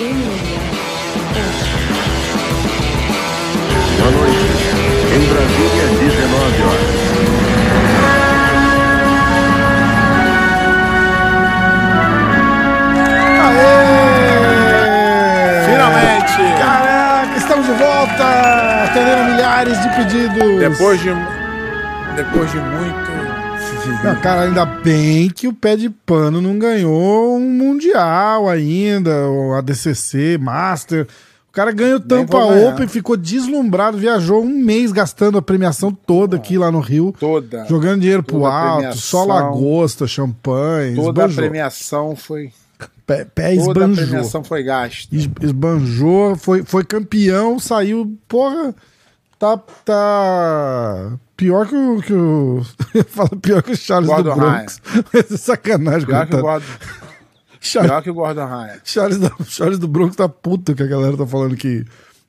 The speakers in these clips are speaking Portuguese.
Boa noite. Em Brasília, 19 horas. Aê! Finalmente! Caraca, estamos de volta! Atendendo milhares de pedidos. Depois de. Depois de muito. Cara, ainda bem que o pé de pano não ganhou um Mundial ainda, o ADCC, Master. O cara ganhou tampa. Open, ficou deslumbrado, viajou um mês gastando a premiação toda aqui lá no Rio. Toda. Jogando dinheiro pro Toda a alto, só lagosta, champanhe, Toda a esbanjou. premiação foi. Pé, pé Toda a esbanjou. premiação foi gasta. Es- Esbanjou, foi, foi campeão, saiu, porra, tá, tá pior que o, que o fala pior que o Charles Gordon do Bronx. Mas é sacanagem, Pior que. Gordon, Charles, pior que o Gordon Ryan. Charles, da- Charles do Bronx tá puto que a galera tá falando que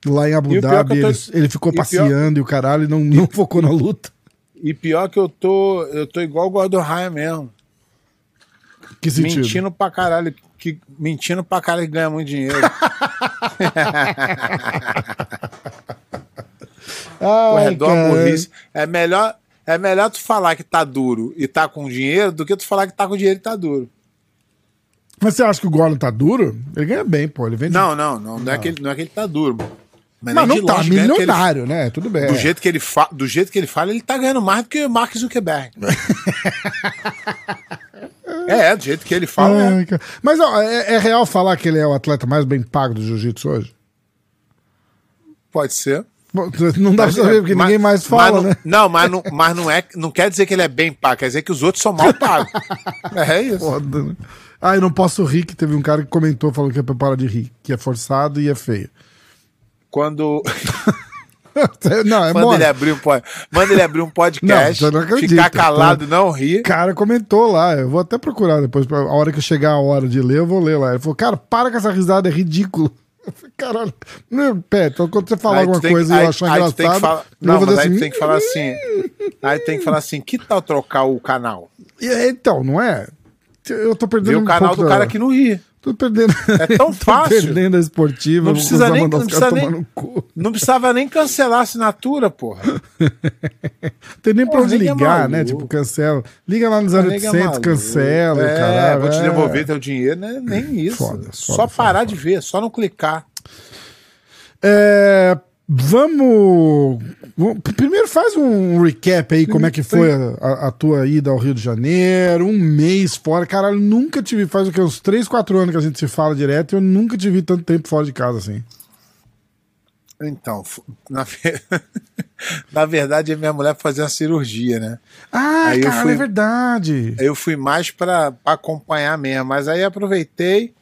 lá em Abu Dhabi tô- ele, ele ficou e o pior- passeando e o caralho não, não focou na luta. E pior que eu tô. Eu tô igual o Gordon Ryan mesmo. Que sentido? Mentindo pra caralho. Que, mentindo pra caralho que ganha muito dinheiro. Ai, Corredor cara. burrice. É melhor, é melhor tu falar que tá duro e tá com dinheiro do que tu falar que tá com dinheiro e tá duro. Mas você acha que o Gordon tá duro? Ele ganha bem, pô. Ele vende. Não, não, não. Não é que ele, não é que ele tá duro. Mas, Mas nem não tá longe ganha, porque ele- milionário, né? Tudo bem. do, jeito que ele fa- do jeito que ele fala, ele tá ganhando mais do que o Mark Zuckerberg. é, do jeito que ele fala. é. Ai. Mas ó, é, é real falar que ele é o atleta mais bem pago do jiu-jitsu hoje? Pode ser. Não dá pra saber, porque Mas- ninguém mais mas fala, não, né? Não, mas não, mas não é. Não quer dizer que ele é bem pago, quer dizer que os outros são mal pagos. é isso. Foda, né? Ah, eu não posso rir, que teve um cara que comentou falando que é pra parar de rir, que é forçado e é feio. Quando. não, é Manda mole. ele, abrir um, pod- manda ele abrir um podcast, Não, não ficar calado, tá? não O rir. cara comentou lá, eu vou até procurar depois, a hora que eu chegar a hora de ler, eu vou ler lá. Ele falou, cara, para com essa risada, é ridículo. Caralho, pé, então quando você falar alguma tem- coisa e aí- eu achar aí tu tem que engraçado, falar- eu Não, mas fazer aí assim. tem que falar assim. Aí tem que falar assim: que tal trocar o canal? E aí, Então, não é? Eu tô perdendo Ver o um canal do da- cara que não ri. Tô perdendo. É tão tô fácil. perdendo a esportiva. Não precisa nem- não precisa nem-. Não precisava nem cancelar a assinatura, porra. Tem nem pra Porra, onde nego é ligar, né? maluco. Tipo, cancela. Liga lá no Nego é 0800, maluco. cancela, é, caralho. Vou te é. devolver teu dinheiro, né? Nem isso. Foda, só foda, parar foda, de ver, só não clicar. É, vamos, Primeiro faz um recap aí, como é que foi a, a- tua ida ao Rio de Janeiro, um mês fora. Caralho, nunca te vi, faz o que, uns 3, 4 anos que a gente se fala direto e eu nunca te vi tanto tempo fora de casa assim. Então, na, na verdade, minha mulher fazia uma cirurgia, né? Ah, Aí eu caralho, fui- é verdade. Eu fui mais pra acompanhar mesmo, mas aí aproveitei,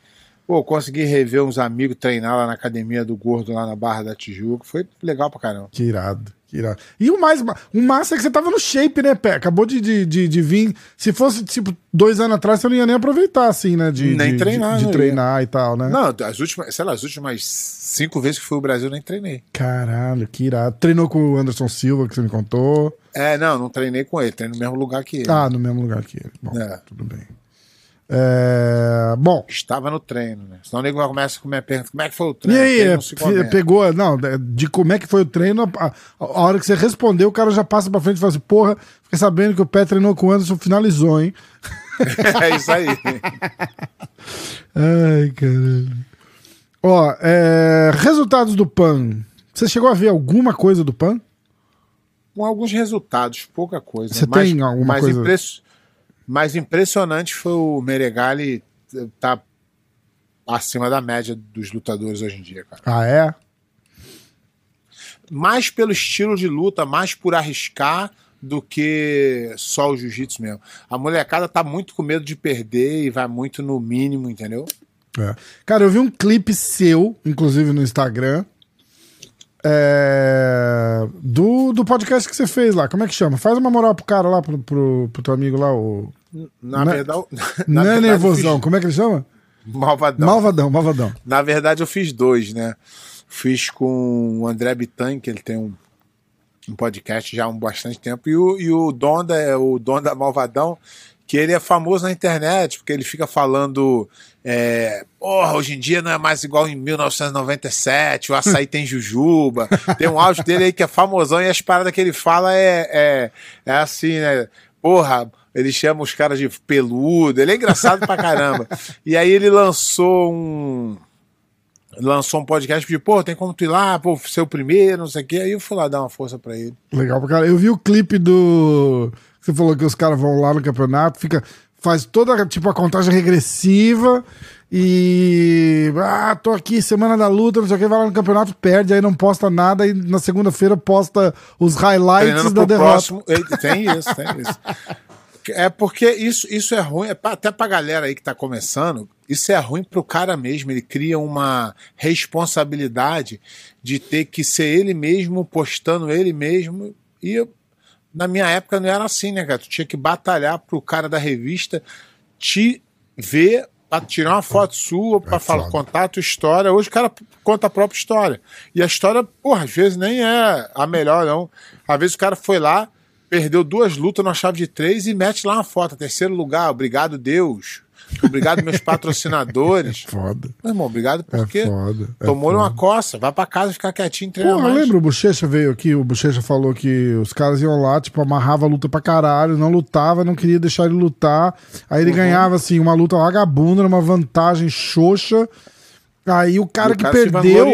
pô, consegui rever uns amigos, treinar lá na academia do Gordo, lá na Barra da Tijuca. Foi legal pra caramba. Que irado, que irado. E o mais, o massa é que você tava no shape, né, Pé? Acabou de, de, de, de vir. Se fosse, tipo, dois anos atrás, você não ia nem aproveitar, assim, né? De, Nem de- treinar, De, de não treinar e tal, né? Não, as últimas, sei lá, as últimas cinco vezes que fui ao Brasil eu nem treinei. Caralho, que irado. Treinou com o Anderson Silva, que você me contou. É, não, não treinei com ele, treinei no mesmo lugar que ele. Ah, no mesmo lugar que ele. Bom, É. tudo bem. É, Bom, Estava no treino, né? Senão o nego começa com a minha pergunta: como é que foi o e treino? aí, Treino é, não pegou, não, de como é que foi o treino, a, a- hora que você respondeu, o cara já passa pra frente e fala assim, porra, fiquei sabendo que o Pé treinou com o Anderson, finalizou, hein? é isso aí. Ai, caralho. Ó, é, resultados do PAN. Você chegou a ver alguma coisa do PAN? Com alguns resultados, pouca coisa. Você mais, tem alguma mais coisa? impress- mais impressionante foi o Meregali tá acima da média dos lutadores hoje em dia, cara. Ah, é? Mais pelo estilo de luta, mais por arriscar do que só o jiu-jitsu mesmo. A molecada tá muito com medo de perder e vai muito no mínimo, entendeu? É. Cara, eu vi um clipe seu, inclusive no Instagram, é, do, do podcast que você fez lá. Como é que chama? Faz uma moral pro cara lá, pro, pro, pro teu amigo lá, o. Na é- verdade, Não é nervosão, fiz- como é que ele chama? Malvadão. Malvadão, malvadão. Na verdade, eu fiz dois, né? Fiz com o André Bitan, que ele tem um, um podcast já há um bastante tempo, e o, e o Donda, é o Donda Malvadão, que ele é famoso na internet, porque ele fica falando. É, Porra, hoje em dia não é mais igual em 1997, o açaí tem jujuba. Tem um áudio dele aí que é famosão e as paradas que ele fala é, é, é assim, né? Porra, ele chama os caras de peludo, ele é engraçado pra caramba. E aí ele lançou um. Lançou um podcast de, pô, tem como tu ir lá, pô, ser o primeiro, não sei o quê. Aí eu fui lá dar uma força pra ele. Legal pra cara. Eu vi o clipe do. Você falou que os caras vão lá no campeonato, fica. Faz toda tipo a contagem regressiva e. Ah, tô aqui, semana da luta, não sei o que, vai lá no campeonato, perde, aí não posta nada, e na segunda-feira posta os highlights Treinando da derrota. próximo. Tem isso, tem isso. É porque isso, isso é ruim, é até pra galera aí que tá começando, isso é ruim pro cara mesmo. Ele cria uma responsabilidade de ter que ser ele mesmo, postando ele mesmo. E eu- na minha época não era assim, né, cara? Tu tinha que batalhar pro cara da revista te ver pra tirar uma foto sua, pra falar, foda. contar a tua história. Hoje o cara conta a própria história. E a história, porra, às vezes nem é a melhor, não. Às vezes o cara foi lá, perdeu duas lutas na chave de três e mete lá uma foto. Terceiro lugar, obrigado, Deus. Obrigado, meus patrocinadores. Foda. Meu irmão, obrigado É porque foda. é tomou foda. uma coça. Vai pra casa ficar quietinho, treina Porra, mais. lembra o Bochecha veio aqui, o Bochecha falou que os caras iam lá, tipo, amarrava a luta pra caralho, não lutava, não queria deixar ele lutar. Aí Uhum. ele ganhava, assim, uma luta vagabunda, uma vantagem xoxa. Aí o cara o que cara se perdeu.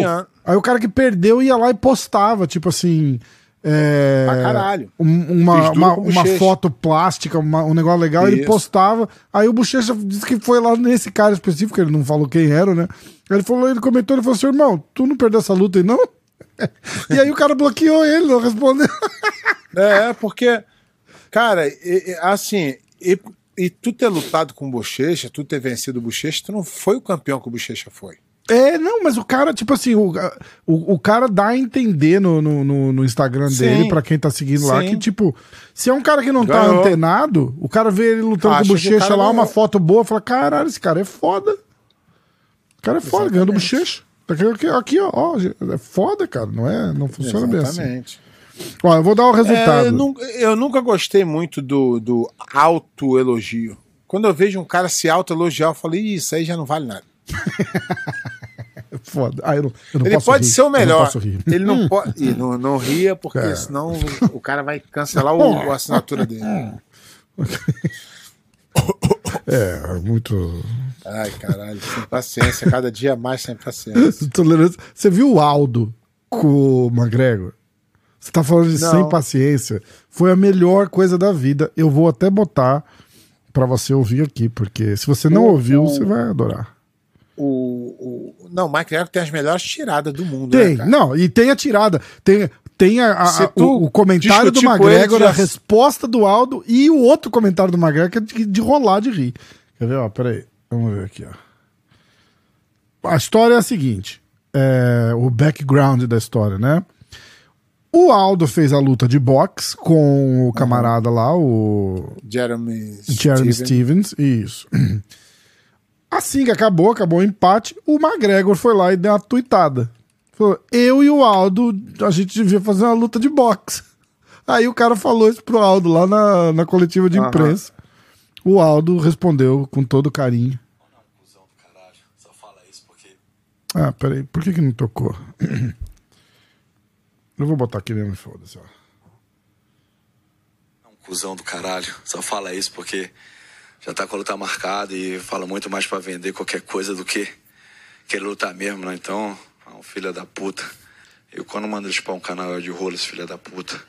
Aí o cara que perdeu ia lá e postava, tipo assim. É, Pra caralho. um- uma, uma, uma foto plástica, uma- um negócio legal, ele Isso. postava. Aí o Bochecha disse que foi lá nesse cara específico, ele não falou quem era, né? Ele falou, ele comentou, ele falou assim, irmão, tu não perdeu essa luta aí, não? e aí o cara bloqueou ele, não respondeu. É, porque, cara, assim, e, e tu ter lutado com o Bochecha, tu ter vencido o Bochecha, tu não foi o campeão que o Bochecha foi. É, não, mas o cara, tipo assim, o, o, o cara dá a entender no, no, no- no Instagram Sim. dele, pra quem tá seguindo lá, Sim. que, tipo, se é um cara que não tá Ganhou. antenado, o cara vê ele lutando com bochecha lá, uma ganhou. foto boa, fala, caralho, esse cara é foda. O cara é foda, ganhando bochecha. Aqui, aqui, aqui, ó, ó, é foda, cara, não é? Não funciona bem assim. Exatamente. Ó, eu vou dar o resultado. É, eu, nunca, eu nunca gostei muito do, do autoelogio. Quando eu vejo um cara se autoelogiar, eu falo, "Ih, isso aí já não vale nada. Foda. Ah, eu não, eu não Ele posso pode rir, ser o eu não melhor. posso rir. Ele não pode. E não, não ria, porque É. senão o cara vai cancelar o, a assinatura dele. É, muito. Ai, caralho, sem paciência, cada dia mais sem paciência. Tolerância. Você viu o Aldo com o McGregor? Você tá falando de Não. sem paciência. Foi a melhor coisa da vida. Eu vou até botar pra você ouvir aqui, porque se você não ouviu, você vai adorar. O, o, não, o Mike tem as melhores tiradas do mundo, Tem, né, não, e tem a tirada. Tem, tem a, a- o, o comentário do McGregor, a resposta do Aldo e o outro comentário do McGregor que é de, de rolar de rir. Quer ver? Ó, peraí. Vamos ver aqui, ó. A história é a seguinte: é, o background da história, né? O Aldo fez a luta de boxe com o camarada lá, o Jeremy, Jeremy Steven. Stevens, isso. Assim que acabou, acabou o empate, o McGregor foi lá e deu uma tuitada. Falou, eu e o Aldo, a gente devia fazer uma luta de boxe. Aí o cara falou isso pro Aldo lá na, na coletiva de imprensa. O Aldo respondeu com todo carinho. Cusão do caralho. Só fala isso porque. Ah, peraí, por que que não tocou? Eu vou botar aqui mesmo, foda-se, ó. É um cuzão do caralho. Só fala isso porque já tá com a luta marcada e fala muito mais pra vender qualquer coisa do que querer lutar mesmo, né? Então, é um filho da puta. Eu quando mando ele chupar um canal de rolo, esse filho da puta.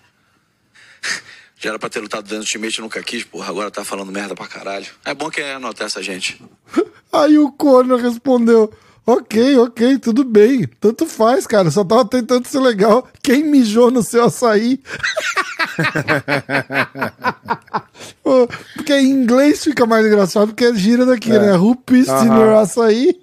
Já era pra ter lutado dentro do eu nunca quis, porra. Agora tá falando merda pra caralho. É bom que anotar essa gente. Aí o Conor respondeu: Ok, ok, tudo bem. Tanto faz, cara. Só tava tentando ser legal. Quem mijou no seu açaí? Porque em inglês fica mais engraçado, porque é gira daqui, né? Who pissed in Aham. your açaí?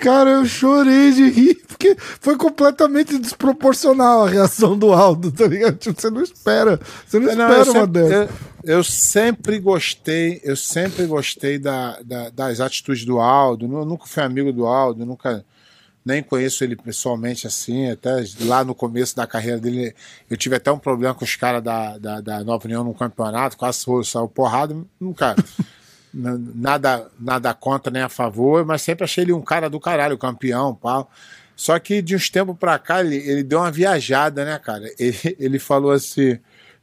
Cara, eu chorei de rir, porque foi completamente desproporcional a reação do Aldo, tá ligado? Tipo, você não espera. Você não, Não, espera uma sempre, dessa. eu, eu sempre gostei, eu sempre gostei da, da- das atitudes do Aldo. Eu nunca fui amigo do Aldo, nunca nem conheço ele pessoalmente assim, até lá no começo da carreira dele, eu tive até um problema com os caras da, da, da Nova União no campeonato, quase saiu porrada, nunca. nada, nada contra nem a favor, mas sempre achei ele um cara do caralho, campeão, pau. Só que de uns tempos pra cá ele, ele deu uma viajada, né, cara? Ele, ele falou assim: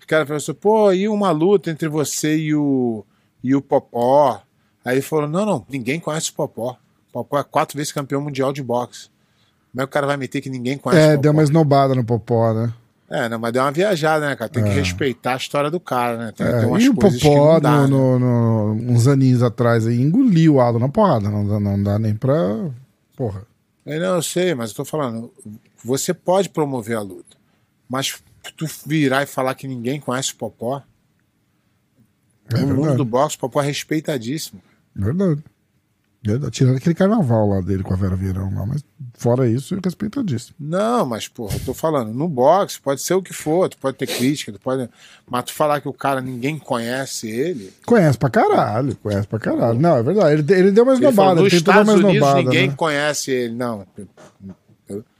os caras falaram assim, pô, e uma luta entre você e o, e o Popó? Aí falou: não, não, ninguém conhece o Popó. O Popó é quatro vezes campeão mundial de boxe. Como é que o cara vai meter que ninguém conhece É, deu uma esnobada no Popó, né? É, não, mas deu uma viajada, né, cara? Tem que respeitar a história do cara, né? Tem, É, tem e o Popó, dá, no, né? no- no- uns aninhos atrás aí, engoliu o Aldo na porrada. Não, dá- não dá nem pra. Porra. Eu não eu sei, mas eu tô falando, você pode promover a luta, mas tu virar e falar que ninguém conhece o Popó, É no mundo do boxe, o Popó é respeitadíssimo. Verdade. Verdade. Tirando aquele carnaval lá dele com a Vera Vieirão lá, mas fora isso, eu respeito disso. Não, mas, porra, eu tô falando, no boxe pode ser o que for, tu pode ter crítica, tu pode. Mas tu falar que o cara ninguém conhece ele. Conhece pra caralho, conhece pra caralho. Não, é verdade. Ele, ele deu uma Ele falou, esnobada, ele tentou dar uma Unidos esnobada. ninguém né? conhece ele. Não.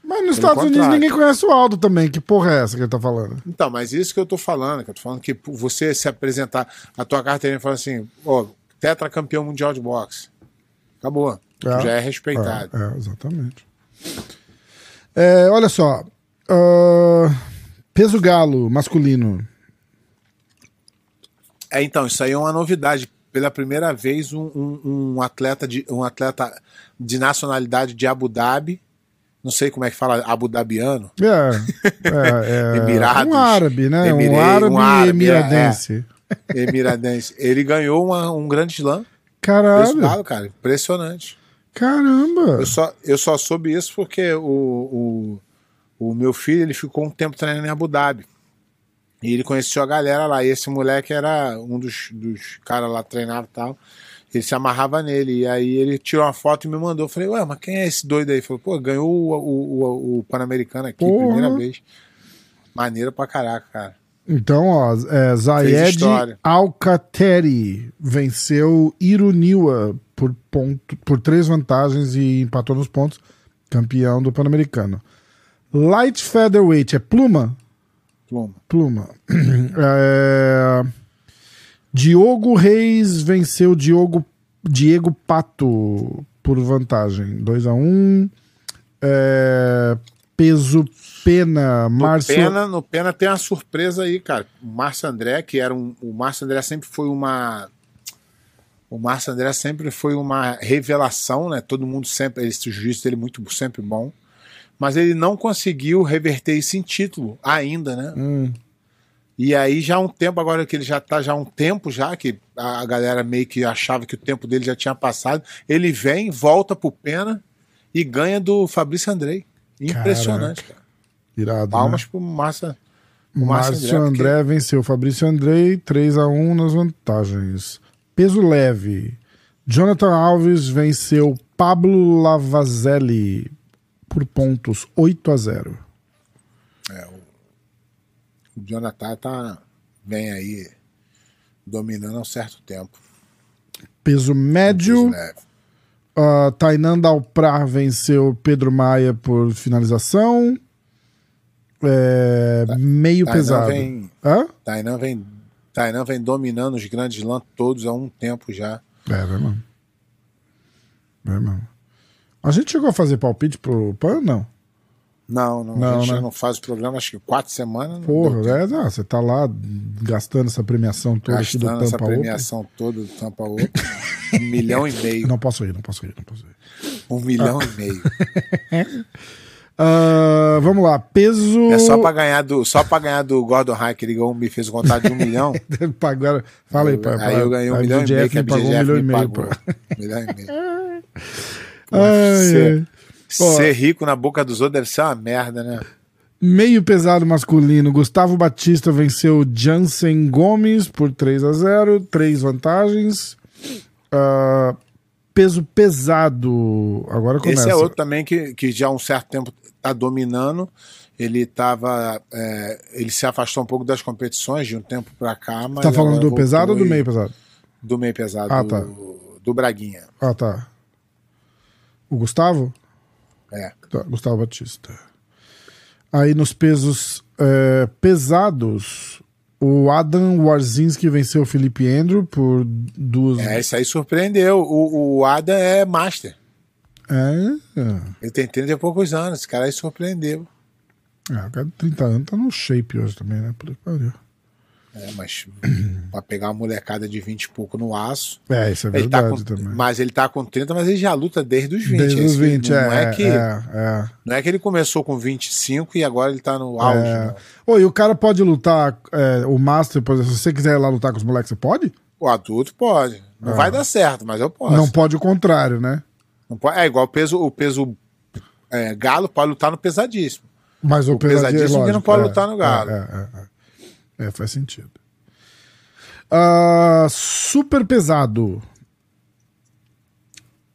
Mas nos Estados Unidos ninguém conhece o Aldo também. Que porra é essa que ele tá falando? Então, mas isso que eu tô falando, que eu tô falando que você se apresentar a tua carteirinha e falar assim, ó, tetracampeão mundial de boxe. Acabou. É. já é respeitado. É, é, exatamente. É, olha só. ah, peso galo masculino. É, então, isso aí é uma novidade. Pela primeira vez, um, um- um atleta de um atleta de nacionalidade de Abu Dhabi, não sei como é que fala, Abu Dhabiano, É, é, é Emirados. um árabe, né? Emire- um árabe, um árabe, emiradense. emiradense, ele ganhou uma- um grande slam. Caralho, galo, cara, impressionante. caramba. Eu só, eu só soube isso porque o, o, o meu filho ele ficou um tempo treinando em Abu Dhabi. E ele conheceu a galera lá. E esse moleque era um dos, dos caras lá treinava e tal. Ele se amarrava nele. E aí ele tirou uma foto e me mandou. Eu falei, ué, mas quem é esse doido aí? Falou, pô, ganhou o, o, o, o Pan-Americano aqui, Porra. primeira vez. Maneiro pra caraca, cara. Então, ó, é, Zayed. Alcateri venceu Iruniwa por, ponto, por três vantagens e empatou nos pontos, campeão do Pan-Americano. Light Featherweight é pluma? Pluma. Pluma. É, Diogo Reis venceu Diogo, Diego Pato por vantagem. 2 a 1 um. É, Peso Pena, No Márcio. Pena, no Pena tem uma surpresa aí, cara. O Márcio André, que era um. O Márcio André sempre foi uma. O Márcio André sempre foi uma revelação, né? Todo mundo sempre. Esse juízo dele é muito sempre bom. Mas ele não conseguiu reverter isso em título ainda, né? Hum, E aí já há um tempo, agora que ele já tá já há um tempo já, que a galera meio que achava que o tempo dele já tinha passado, ele vem, volta pro Pena e ganha do Fabrício Andrei. Impressionante, cara. irado. Palmas né? pro Márcio. pro Márcio Márcio André, André, venceu Fabrício Andrei 3 a 1 nas vantagens. Peso leve. Jonathan Alves venceu Pablo Lavazelli por pontos 8 a 0. O Jonathan tá bem aí, dominando há um certo tempo. Peso médio. Peso leve. Uh, Tainan Dalprá venceu Pedro Maia por finalização. É, meio Tainan pesado. vem, Hã? Tainan vem, Tainan vem dominando os grandes lãs todos há um tempo já. É, é mesmo. É mesmo. A gente chegou a fazer palpite pro PAN? Não. Não, não, Não, a gente né? não faz o programa, acho que quatro semanas. Porra, é, não, você tá lá gastando essa premiação toda aqui do Gastando essa Tampa Open. premiação toda do Tampa Open. um milhão e meio. Não posso ir, não posso ir, não posso ir. Um milhão e meio. Ah, vamos lá, peso. É só pra ganhar do, só pra ganhar do Gordon Hack, ele ganhou, me fez contato de um milhão. Agora, fala aí, pai. aí eu ganhei um milhão e meio, que a pagou um BGF milhão e me meio. pagou. Um milhão e meio. Ai, Ó. ser rico na boca dos outros deve ser uma merda, né? Meio pesado masculino, Gustavo Batista venceu Jansen Gomes por 3 a 0 três vantagens. Ah, peso pesado, agora começa. Esse é outro também que, que já há um certo tempo tá dominando. Ele tava. é, ele se afastou um pouco das competições de um tempo pra cá, mas. Tá falando do pesado ou do meio pesado? Do meio pesado. Ah, do, tá. do Braguinha. Ah, tá. O Gustavo? É. Tá, Gustavo Batista. Aí nos pesos é, pesados, o Adam Warzinski venceu o Felipe Andrew por duas. É, isso aí surpreendeu. O, o Adam é master. É, Ele tem 30 e poucos anos. Esse cara aí surpreendeu. é, o cara de 30 anos tá no shape hoje também, né? Puta que pariu. É, mas pra pegar uma molecada de 20 e pouco no aço. É, isso é Ele tá verdade com, também. mas ele tá com 30, mas ele já luta desde os 20. Desde os Esse 20, não é, é, que, é, é. não é que ele começou com 25 e agora ele tá no auge. É. Ô, e o cara pode lutar, é, o Master, por exemplo, se você quiser ir lá lutar com os moleques, você pode? O adulto pode. Não vai dar certo, mas eu posso. Ah. Não pode o contrário, né? Não pode- É igual o peso, o peso é, galo pode lutar no pesadíssimo. Mas o, O pesadíssimo que não pode é, lutar no galo. É, é, é. Faz sentido. Ah, super pesado.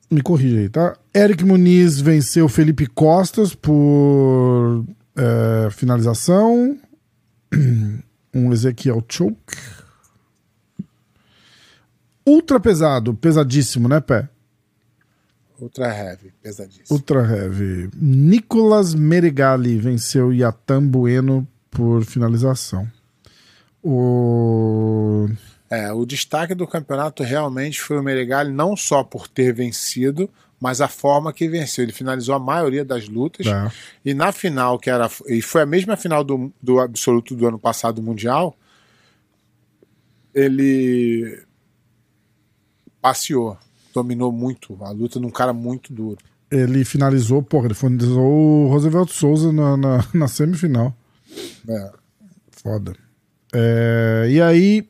Me corrija aí, tá? Eric Muniz venceu Felipe Costas por é, finalização. Um Ezequiel Choke. Ultra pesado, pesadíssimo, né, Pé? Ultra heavy, pesadíssimo. Ultra Heavy. Nicolas Meregali venceu Yatan Bueno por finalização. O. É, o destaque do campeonato realmente foi o Meregali, não só por ter vencido, mas a forma que venceu. Ele finalizou a maioria das lutas. É. E na final, que era. E foi a mesma final do, do absoluto do ano passado do Mundial. Ele passeou. Dominou muito a luta num cara muito duro. Ele finalizou, porra, ele finalizou o Roosevelt Souza na, na, na semifinal. É. Foda. É, e aí.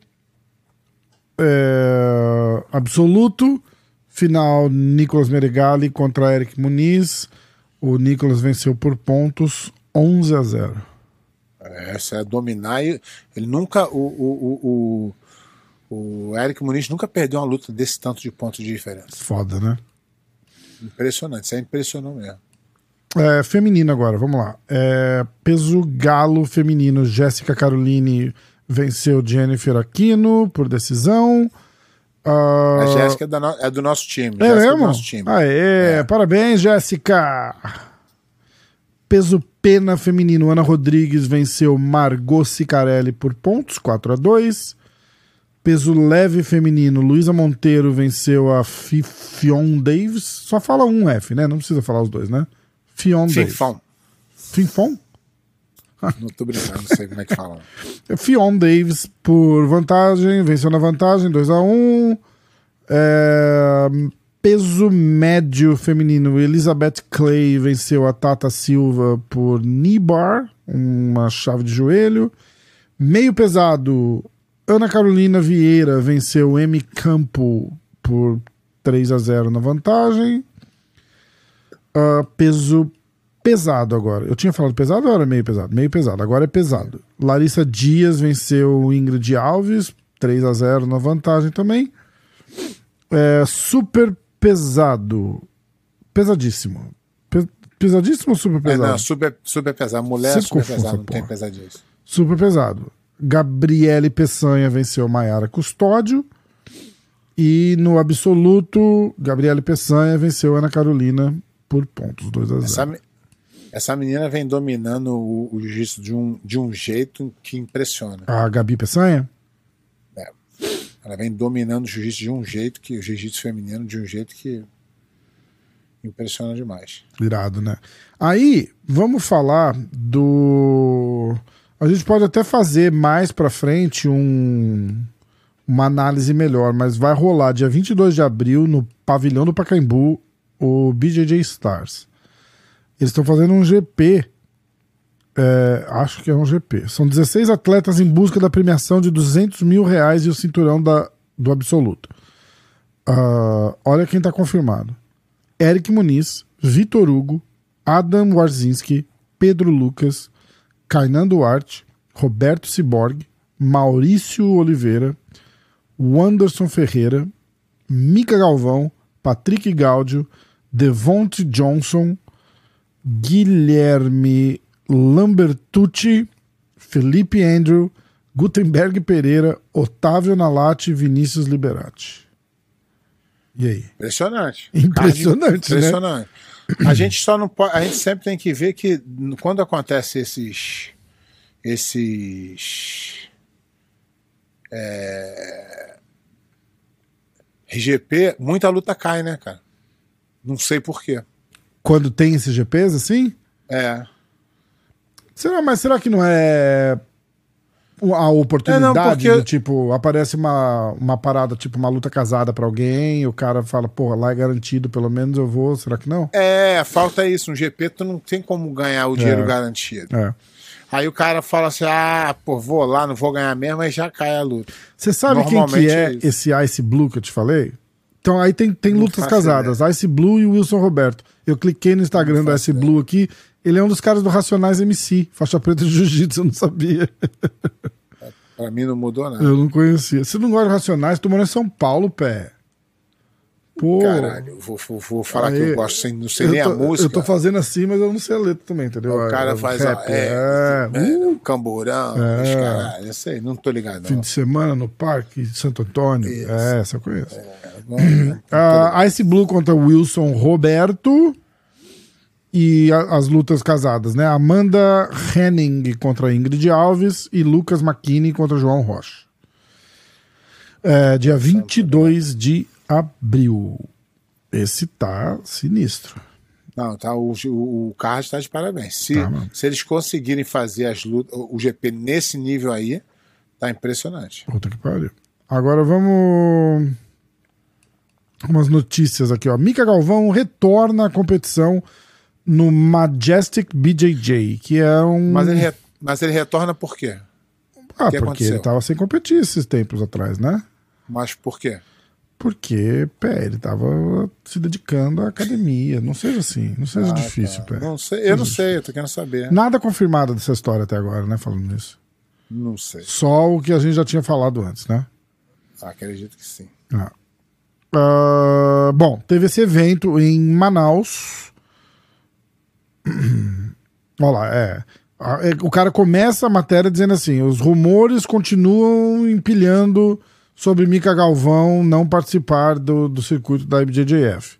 é, absoluto. Final Nicolas Meregali contra Eric Muniz. O Nicolas venceu por pontos 11 a 0. Essa é dominar. Ele nunca. O, o, o, o, o Eric Muniz nunca perdeu uma luta desse tanto de pontos de diferença. Foda, né? Impressionante. Isso é impressionante mesmo. É, feminino agora, vamos lá. É, peso galo feminino, Jéssica Caroline venceu Jennifer Aquino por decisão. Ah, A Jéssica é, da no- é do nosso time. é Jéssica é do mesmo? nosso time. Aê, parabéns, Jéssica. Peso pena feminino, Ana Rodrigues venceu Margot Cicarelli por pontos, 4 a 2 Peso leve feminino, Luísa Monteiro venceu a Fi- Fion Davis. Só fala um F, né? Não precisa falar os dois, né? Fion Davis. Finfão. Finfon? Não tô brincando, não sei como é que fala. Fion Davis por vantagem, venceu na vantagem, 2x1. É, peso médio feminino, Elizabeth Clay venceu a Tata Silva por knee bar, uma chave de joelho. Meio pesado, Ana Carolina Vieira venceu M Campo por 3 a 0 na vantagem. Ah, peso pesado agora. Eu tinha falado pesado ou era meio pesado? Meio pesado, agora é pesado. Larissa Dias venceu Ingrid Alves, 3 a 0 na vantagem também. É, super pesado. Pesadíssimo. Pe- pesadíssimo ou super É, pesado? não, super, super pesado. Mulher Você é super pesado, não tem porra. pesadíssimo. Super pesado. Gabriele Peçanha venceu Maiara Custódio. E no absoluto, Gabriele Peçanha venceu Ana Carolina por pontos, 2 a 0 Essa, essa menina vem dominando o, o jiu-jitsu de um, de um jeito que impressiona. A Gabi Peçanha? Ela vem dominando o jiu-jitsu de um jeito que o jiu-jitsu feminino de um jeito que impressiona demais. Irado, né? Aí, vamos falar do. A gente pode até fazer mais pra frente um... uma análise melhor, mas vai rolar dia 22 de abril no pavilhão do Pacaembu o BJJ Stars. Eles estão fazendo um GP. é, acho que é um GP. São 16 atletas em busca da premiação de 200 mil reais e o cinturão da, do absoluto. Ah, olha quem tá confirmado. Eric Muniz, Vitor Hugo, Adam Warzinski, Pedro Lucas, Kainan Duarte, Roberto Ciborgue, Maurício Oliveira, Wanderson Ferreira, Mica Galvão, Patrick Gaudio, Devonte Johnson, Guilherme Lambertucci, Felipe Andrew, Gutenberg Pereira, Otávio Nalati e Vinícius Liberati. E aí? Impressionante. Impressionante, né? Impressionante. A gente só não pode. A gente sempre tem que ver que quando acontece esses. Esses. É, RGP, muita luta cai, né, cara? Não sei porquê. Quando tem esses GPs assim? É. Será, mas será que não é a oportunidade É, não, porque- do tipo, aparece uma, uma parada, tipo uma luta casada pra alguém, o cara fala, porra, lá é garantido, pelo menos eu vou, será que não? É, falta isso. Um GP tu não tem como ganhar o dinheiro É. garantido. É. Aí o cara fala assim: ah, pô, vou lá, não vou ganhar mesmo, aí já cai a luta. Você sabe quem que é, é esse Ice Blue que eu te falei? Então aí tem, tem lutas faço casadas, Ice Blue e Wilson Roberto. Eu cliquei no Instagram do Ice Blue aqui, ele é um dos caras do Racionais MC, faixa preta de jiu-jitsu, eu não sabia. Pra mim não mudou nada. Eu não conhecia. Você não gosta de Racionais, tu mora em São Paulo, pé. Pô. Caralho, vou, vou, vou falar que eu gosto sem, não sei nem tô, a música. Eu tô fazendo assim, mas eu não sei a letra também, entendeu? O cara É, faz rap, a, é, é, é, uh, camburão, É. caralho, eu sei, não tô ligado. fim Não. de semana no Parque de Santo Antônio. É, essa eu conheço. Tô ligado. Ah, Ice Blue contra Wilson Roberto. E a- as lutas casadas, né? Amanda Henning contra Ingrid Alves e Lucas McKinney contra João Rocha. É, dia 22 de abril. Esse tá sinistro. Não, tá, o, o, o Carlos tá de parabéns. Se, Tá, se eles conseguirem fazer as lutas, o GP nesse nível aí, tá impressionante. Puta que pariu. Agora vamos. Umas notícias aqui, ó. Mika Galvão retorna à competição no Majestic BJJ, que é um. Mas ele, re- mas ele retorna por quê? ah, que porque aconteceu? ele tava sem competir esses tempos atrás, né? Mas por quê? Porque, pé, ele tava se dedicando à academia. Não seja assim, não seja difícil, pé. Ah, Não sei, eu não sei, eu tô querendo saber. Nada confirmado dessa história até agora, né? Falando nisso. Não sei. Só o que a gente já tinha falado antes, né? Acredito que sim. Ah. Ah, bom, teve esse evento em Manaus. Olha lá, é. Ah, é, O cara começa a matéria dizendo assim: os rumores continuam empilhando sobre Mika Galvão não participar do, do circuito da IBJJF.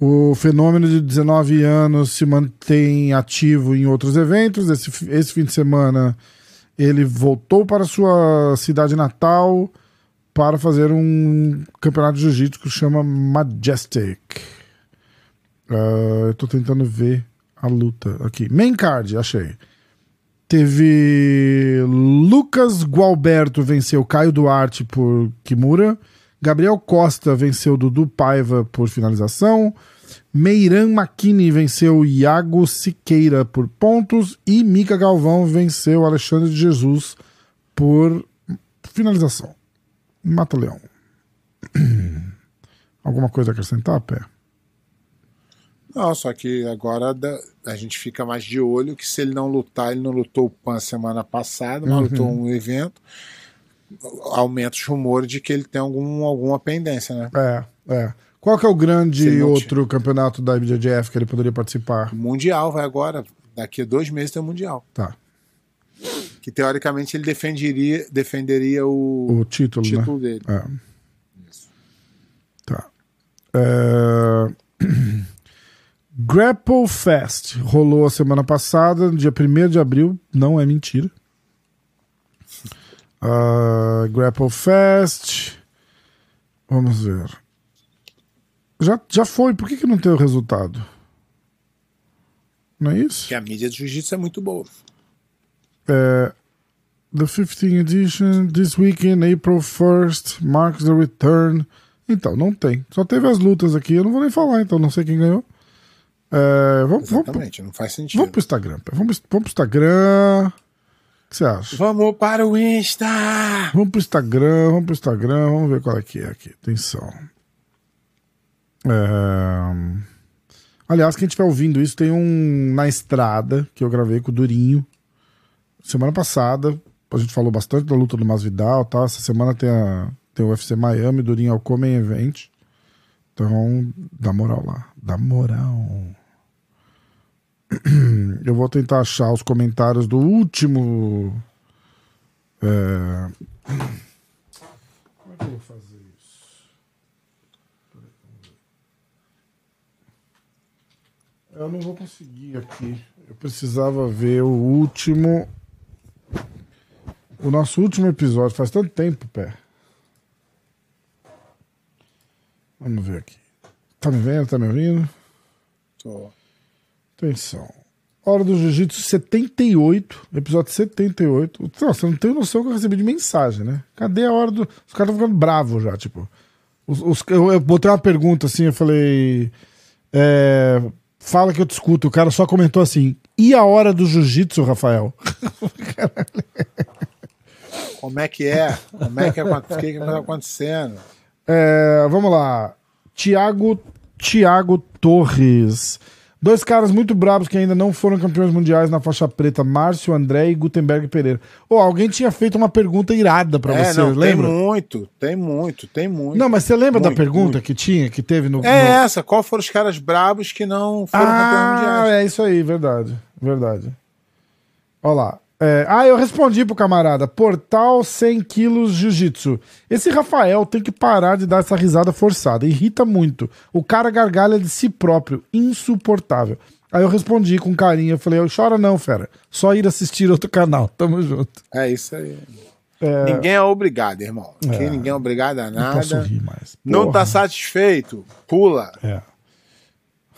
O fenômeno de 19 anos se mantém ativo em outros eventos. Esse, esse fim de semana ele voltou para sua cidade natal para fazer um campeonato de jiu-jitsu que chama Majestic. Ah, eu tentando ver a luta aqui. Main card, achei. Teve Lucas Gualberto venceu Caio Duarte por Kimura. Gabriel Costa venceu Dudu Paiva por finalização. Meiran Makini venceu Iago Siqueira por pontos. E Mica Galvão venceu Alexandre de Jesus por finalização. Mata Leão. Alguma coisa a acrescentar, Pé? Não, só que agora a gente fica mais de olho que se ele não lutar, ele não lutou o PAN semana passada, Uhum. mas lutou um evento, aumenta os rumores de que ele tem algum, alguma pendência, né? É, é. Qual que é o grande não outro campeonato da IBJJF que ele poderia participar? Mundial vai agora, daqui a dois meses tem o Mundial. Tá. Que teoricamente ele defenderia, defenderia o, O título, né? título dele. É. Tá. É... Grapple Fest rolou a semana passada, no dia 1 de abril, não é mentira. Ah, Grapple Fest. Vamos ver. Já, já foi, por que, que não tem o resultado? Não é isso? Que a mídia de jiu-jitsu é muito boa. Uh, the 15th edition this weekend, April 1st, marks the return. Então, não tem. Só teve as lutas aqui. Eu não vou nem falar, então não sei quem ganhou. Uh, vamos, vamos, pro- Exatamente, não faz sentido. vamos pro Instagram. Vamos, vamos pro Instagram. O que você acha? Vamos para o Insta! Vamos pro Instagram, vamos pro Instagram, vamos ver qual é que é aqui. Atenção. É... Aliás, quem estiver ouvindo isso, tem um na estrada que eu gravei com o Durinho. Semana passada, a gente falou bastante da luta do Masvidal, tá? Essa semana tem, a, tem o UFC Miami, Durinho é o Come Event. Então, dá moral lá. Dá moral. Eu vou tentar achar os comentários do último é... Como é que eu vou fazer isso? Eu não vou conseguir aqui. Eu precisava ver o último. O nosso último episódio. Faz tanto tempo, pé. Vamos ver aqui. Tá me vendo? Tá me ouvindo? Tô. Atenção. Hora do Jiu-Jitsu 78, episódio 78. Nossa, eu não tenho noção que eu recebi de mensagem, né? Cadê a hora do. Os caras estão ficando bravos já, tipo. Os, os- eu, eu botei uma pergunta assim, eu falei. é, fala que eu te escuto. O cara só comentou assim. E a hora do jiu-jitsu, Rafael? Como é que é? Como é que, aconte- o que que tá acontecendo? É, vamos lá. Tiago Tiago Torres. Dois caras muito bravos que ainda não foram campeões mundiais na faixa preta, Márcio André e Gutenberg Pereira. Ô, alguém tinha feito uma pergunta irada pra é, você, não, lembra? tem muito, tem muito, tem muito. Não, mas você lembra da Muito, pergunta muito. que tinha, que teve no. É no- essa, qual foram os caras brabos que não foram campeões Ah, mundiais? é isso aí, verdade. Verdade. Olha lá. É, ah, eu respondi pro camarada. Portal 100 quilos jiu-jitsu. Esse Rafael tem que parar de dar essa risada forçada. Irrita muito. O cara gargalha de si próprio. Insuportável. Aí eu respondi com carinho. Eu falei, chora não, fera. Só ir assistir outro canal. Tamo junto. É isso aí. É, Ninguém é obrigado, irmão. Aqui ninguém é obrigado a não posso nada. rir mais. Não tá satisfeito? Pula. É.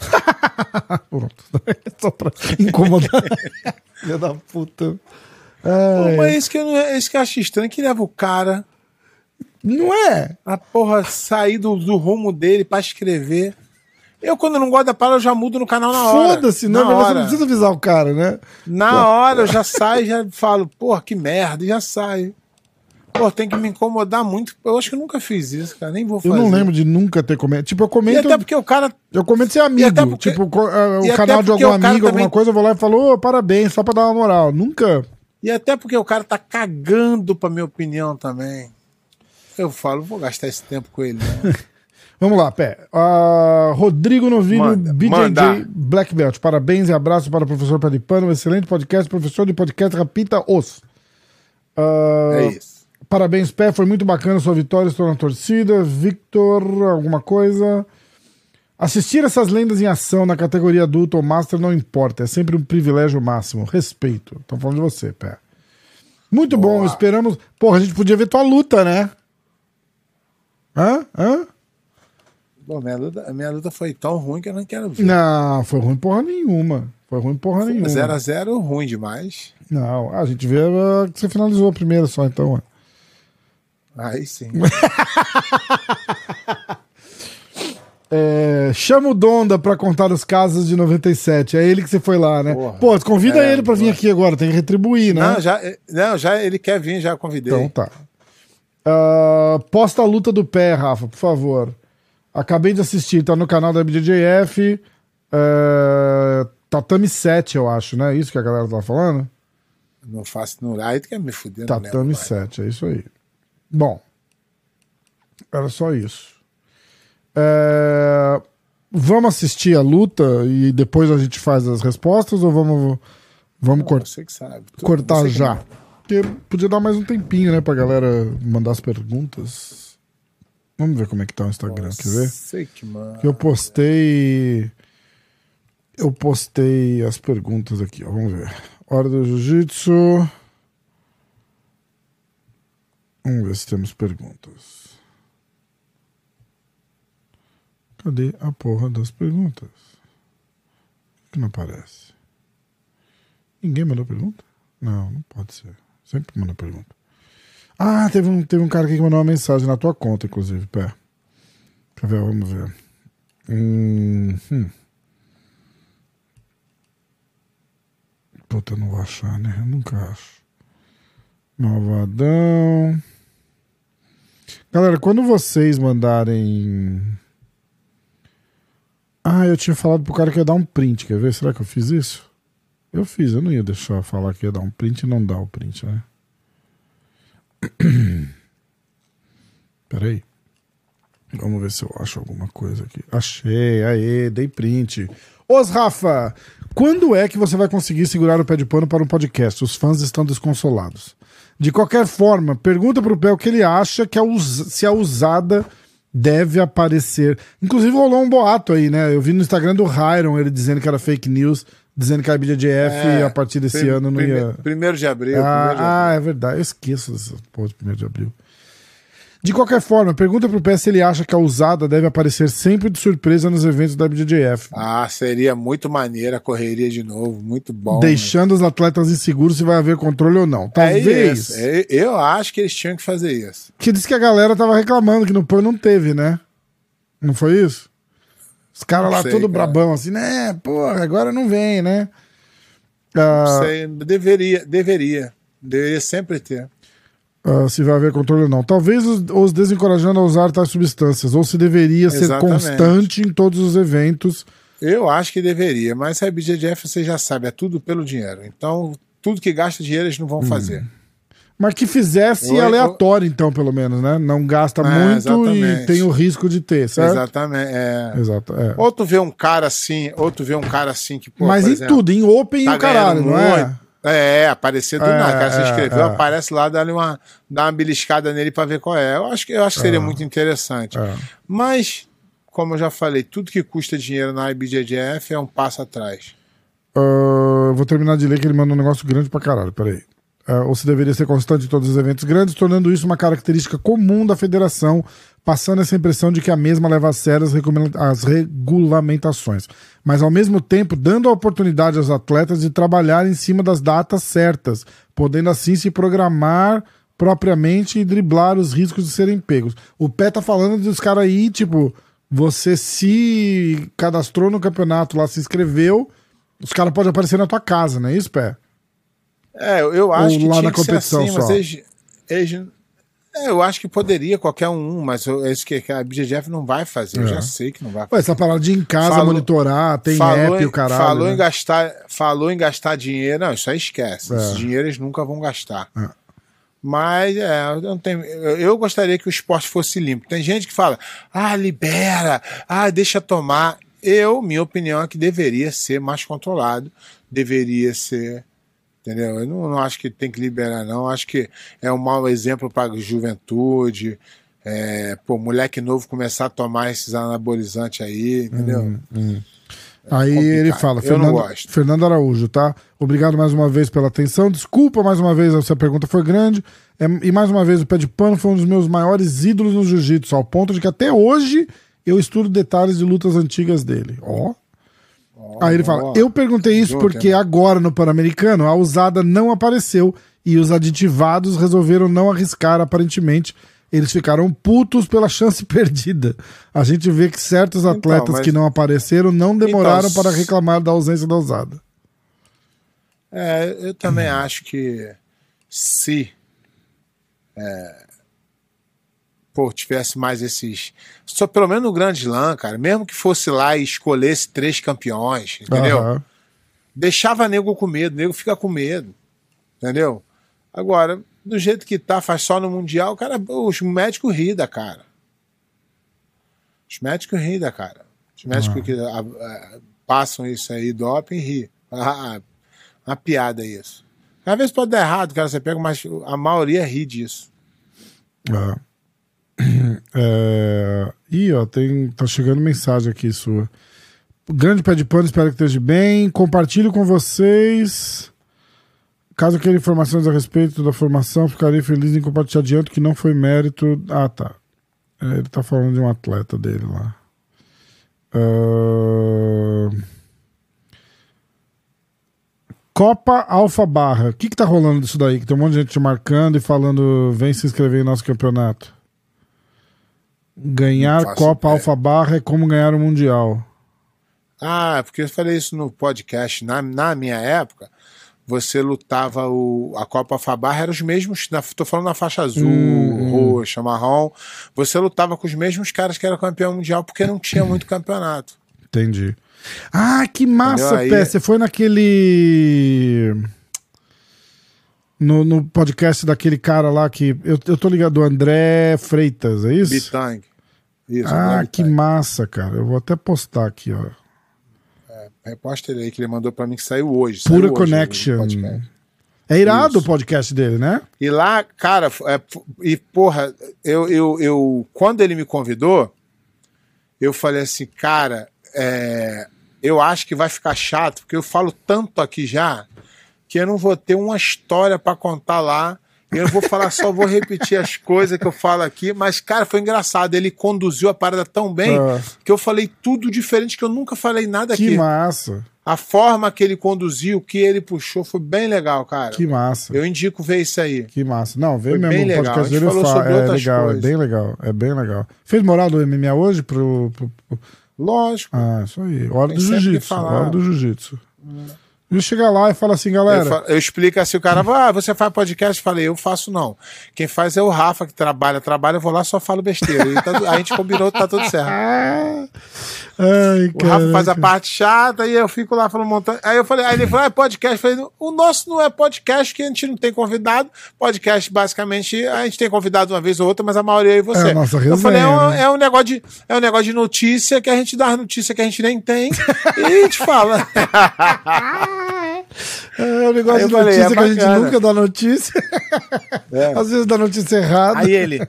Pronto. Só pra incomodar. Filha da puta. Pô, É, mas isso que, eu, não- é isso que eu acho estranho, que leva o cara não é? a porra sair do, do rumo dele pra escrever. Eu, quando não gosto da parada, eu já mudo no canal na hora. Foda-se, não, mas você não precisa avisar o cara, né? Na hora eu já saio, já falo, porra, que merda, e já saio. Pô, tem que me incomodar muito. Eu acho que eu nunca fiz isso, cara. Nem vou Eu fazer. não lembro de nunca ter comentado. Tipo, eu E comento. até porque o cara. Eu comento ser amigo. E até porque- tipo, e o até canal de porque algum o cara amigo, alguma também- coisa, eu vou lá e falo, ô, parabéns, só pra dar uma moral. Nunca. E até porque o cara tá cagando pra minha opinião também. Eu falo, vou gastar esse tempo com ele. Não. Vamos lá, pé. Ah, Rodrigo Novilho, Manda, BJJ manda. Black Belt. Parabéns e abraços para o professor Pé de Pano. Um excelente podcast, professor de podcast Rapita Os. Ah, É isso. Parabéns, Pé. Foi muito bacana sua vitória. Estou na torcida. Victor, alguma coisa? Assistir essas lendas em ação na categoria adulto ou master não importa. É sempre um privilégio máximo. Respeito. Estão falando de você, Pé. Muito bom. Esperamos. Porra, a gente podia ver tua luta, né? Hã? Hã? Bom, minha luta, minha luta foi tão ruim que eu não quero ver. Não, foi ruim porra nenhuma. Foi ruim porra nenhuma. 0x0 ruim demais. Não, a gente vê ah, que você finalizou a primeira só, então. Aí sim. É, chama o Donda pra contar os casos de 97. É ele que você foi lá, né? Porra. Pô, convida É, ele pra vir aqui agora, tem que retribuir, né? Não, já, não, já ele quer vir, já convidei. Então tá. Ah, posta a luta do pé, Rafa, por favor. Acabei de assistir, tá no canal da BJJF. é, Tatame 7, eu acho, né? É isso que a galera tá falando? Não faço. Não, aí tu quer me lembro Tatame mais. 7, é isso aí. Bom, era só isso. É, Vamos assistir a luta e depois a gente faz as respostas ou vamos, vamos. Tu- cortar você que- já? Porque podia dar mais um tempinho, né, pra galera mandar as perguntas. Vamos ver como é que tá o Instagram, quer ver? Sei que, mano. Eu postei. Eu postei as perguntas aqui, ó. Vamos ver. Hora do Jiu-Jitsu. Vamos ver se temos perguntas. Cadê a porra das perguntas? Que não aparece? Ninguém mandou pergunta? Não, não pode ser. Sempre manda pergunta. Ah, teve um, teve um cara aqui que mandou uma mensagem na tua conta, inclusive, pé. Quer ver? Vamos ver. Hum, hum. Puta, não vou achar, né? Eu nunca acho. Malvadão. Galera, quando vocês mandarem. Ah, eu tinha falado pro cara que ia dar um print. Quer ver? Será que eu fiz isso? Eu fiz, eu não ia deixar falar que ia dar um print e não dar o print, né? Peraí. Vamos ver se eu acho alguma coisa aqui. Achei, aê, dei print. Os Rafa, quando é que você vai conseguir segurar o pé de pano para um podcast? Os fãs estão desconsolados. De qualquer forma, pergunta pro pé o que ele acha que a se a usada deve aparecer. Inclusive rolou um boato aí, né? Eu vi no Instagram do Hyron ele dizendo que era fake news, dizendo que a IBJJF É, a partir desse ano não ia. Primeiro de abril. Ah, primeiro de ah, abril. é verdade. Eu esqueço dessa porra de 1 de abril. De qualquer forma, pergunta pro Pé se ele acha que a usada deve aparecer sempre de surpresa nos eventos da IBJJF. Ah, seria muito maneira a correria de novo, muito bom. deixando os atletas inseguros se vai haver controle ou não. É Talvez. isso. É- Eu acho que eles tinham que fazer isso. Que disse que a galera tava reclamando que no PAN não teve, né? Não foi isso? Os caras lá sei, todo cara. brabão, assim, né? Porra, agora não vem, né? Ah, Sei, deveria, deveria. Deveria sempre ter. Ah, se vai haver controle ou não. Talvez os, os desencorajando a usar tais substâncias, ou se deveria ser Exatamente. constante em todos os eventos. Eu acho que deveria, mas a IBJJF você já sabe, é tudo pelo dinheiro. Então, tudo que gasta dinheiro eles não Hum. vão fazer. Mas que fizesse Eu- eu- aleatório, então, pelo menos, né? Não gasta É, muito e exatamente. tem o risco de ter, certo? Exatamente. É. Exato. é. Ou tu vê um cara assim, ou tu vê um cara assim que, pô, Mas em exemplo, tudo, em Open tá e o caralho, não é? É, aparecer do É, nada. Cara se é, inscreveu, é. aparece lá, dá, uma, dá uma beliscada nele pra ver qual é. Eu acho que, eu acho que seria muito interessante. É. Mas, como eu já falei, tudo que custa dinheiro na IBJJF é um passo atrás. Eu vou terminar de ler que ele mandou um negócio grande pra caralho, peraí. Ah, ou se deveria ser constante em todos os eventos grandes, tornando isso uma característica comum da federação, passando essa impressão de que a mesma leva a sério as, regulamentações. Mas ao mesmo tempo, dando a oportunidade aos atletas de trabalhar em cima das datas certas, podendo assim se programar propriamente e driblar os riscos de serem pegos. O Pé tá falando dos caras aí, tipo, você se cadastrou no campeonato lá, se inscreveu, os caras podem aparecer na tua casa, não é isso, Pé? É, eu eu acho Ou que lá tinha na que ser assim, mas eles, eles- é, eu acho que poderia qualquer um, mas eu, é isso que a BGF não vai fazer. Eu É. já sei que não vai Ué, essa parada de em casa Falou- monitorar, tem falou app em, e o caralho. falou, né? em gastar, falou em gastar dinheiro. Não, isso aí esquece. É. Esse dinheiro eles nunca vão gastar. É. Mas é, eu, não tenho, eu, eu gostaria que o esporte fosse limpo. Tem gente que fala, ah, libera, ah, deixa tomar. Eu, minha opinião é que deveria ser mais controlado, deveria ser. Entendeu? Eu não, não acho que tem que liberar, não. Acho que é um mau exemplo para a juventude. É, pô, moleque novo começar a tomar esses anabolizantes aí, entendeu? Aí complicado. ele fala, Fernando. Fernando Araújo, tá? Obrigado mais uma vez pela atenção. Desculpa mais uma vez, essa pergunta foi grande. É, e mais uma vez, o Pé de Pano foi um dos meus maiores ídolos no jiu-jitsu, ao ponto de que até hoje eu estudo detalhes de lutas antigas dele. Ó. Aí ele fala. Eu perguntei isso porque hein? agora no Pan-Americano a usada não apareceu e os aditivados resolveram não arriscar, aparentemente. Eles ficaram putos pela chance perdida. A gente vê que certos atletas mas- que não apareceram não demoraram Então, para reclamar da ausência da usada. É, eu também acho que se é, pô, tivesse mais esses. Só pelo menos no Grande Slam, cara, mesmo que fosse lá e escolhesse três campeões, entendeu? Aham. Deixava nego com medo, nego fica com medo. Entendeu? Agora, do jeito que tá, faz só no Mundial, cara, os médicos riem da cara. Os médicos riem da cara. Os médicos que ah, ah, passam isso aí, doping, ri. Ah, uma piada isso. Às vezes pode dar errado, cara, você pega, mas a maioria ri disso. É. É... Ih, ó, tem... tá chegando mensagem aqui sua. Grande pé de pano, espero que esteja bem. Compartilho com vocês. Caso queira informações a respeito da formação, ficarei feliz em compartilhar. Adianto que não foi mérito. Ah, tá. É, Ele tá falando de um atleta dele lá. Ah, Copa Alfa Barra. O que, que tá rolando disso daí? Que tem um monte de gente te marcando e falando: vem se inscrever em nosso campeonato. Ganhar Copa ideia. Alfa Barra é como ganhar o Mundial. Ah, é porque eu falei isso no podcast. Na, na minha época, você lutava o, a Copa Fabar era os mesmos. Tô falando na faixa azul, Hum, roxa, marrom. Você lutava com os mesmos caras que eram campeão mundial porque não tinha muito campeonato. Entendi. Ah, que massa, Entendeu? Pé. Aí- Você foi naquele. No, no podcast daquele cara lá que. Eu, eu tô ligado, do André Freitas, é isso? Bitang. Isso, ah, que Bitang. massa, cara. Eu vou até postar aqui, ó. Reposta ele aí que ele mandou pra mim que saiu hoje. saiu Pura hoje, Connection. podcast. É irado Isso. o podcast dele, né? E lá, cara, é, e porra, eu, eu, eu, quando ele me convidou, eu falei assim, cara, é, eu acho que vai ficar chato, porque eu falo tanto aqui já, que eu não vou ter uma história pra contar lá. Eu vou falar, só vou repetir as coisas que eu falo aqui, mas, cara, foi engraçado. Ele conduziu a parada tão bem Ah. que eu falei tudo diferente, que eu nunca falei nada Que aqui. massa. A forma que ele conduziu, o que ele puxou, foi bem legal, cara. Que massa. Eu indico ver isso aí. Que massa. Não, vê Foi mesmo bem o legal. A gente dele. falou fa- sobre é outras legal, coisas. é bem legal. É bem legal. Fez moral do MMA hoje pro. pro- pro- Lógico. Ah, isso aí. Hora Tem do que jiu-jitsu. Hora do jiu-jitsu. E chega lá e fala assim, Eu, galera. fa- eu explico assim, o cara fala, ah, você faz podcast? Eu falei, eu faço não. Quem faz é o Rafa, que trabalha, trabalha, eu vou lá só falo besteira. E tá- a gente combinou, tá tudo certo. Ai, O Rafa faz a caraca. parte chata e eu fico lá falando montão. Aí eu falei, aí ele falou, ah, é podcast. Eu falei, o nosso não é podcast, que a gente não tem convidado. Podcast, basicamente, a gente tem convidado uma vez ou outra, mas a maioria é você. É nossa eu falei, é um, resenha, né? é um negócio de, é um negócio de notícia que a gente dá as notícias que a gente nem tem e a gente fala. É o negócio Aí eu de falei, notícia é que a gente nunca dá notícia. É. Às vezes dá notícia errada. Aí ele,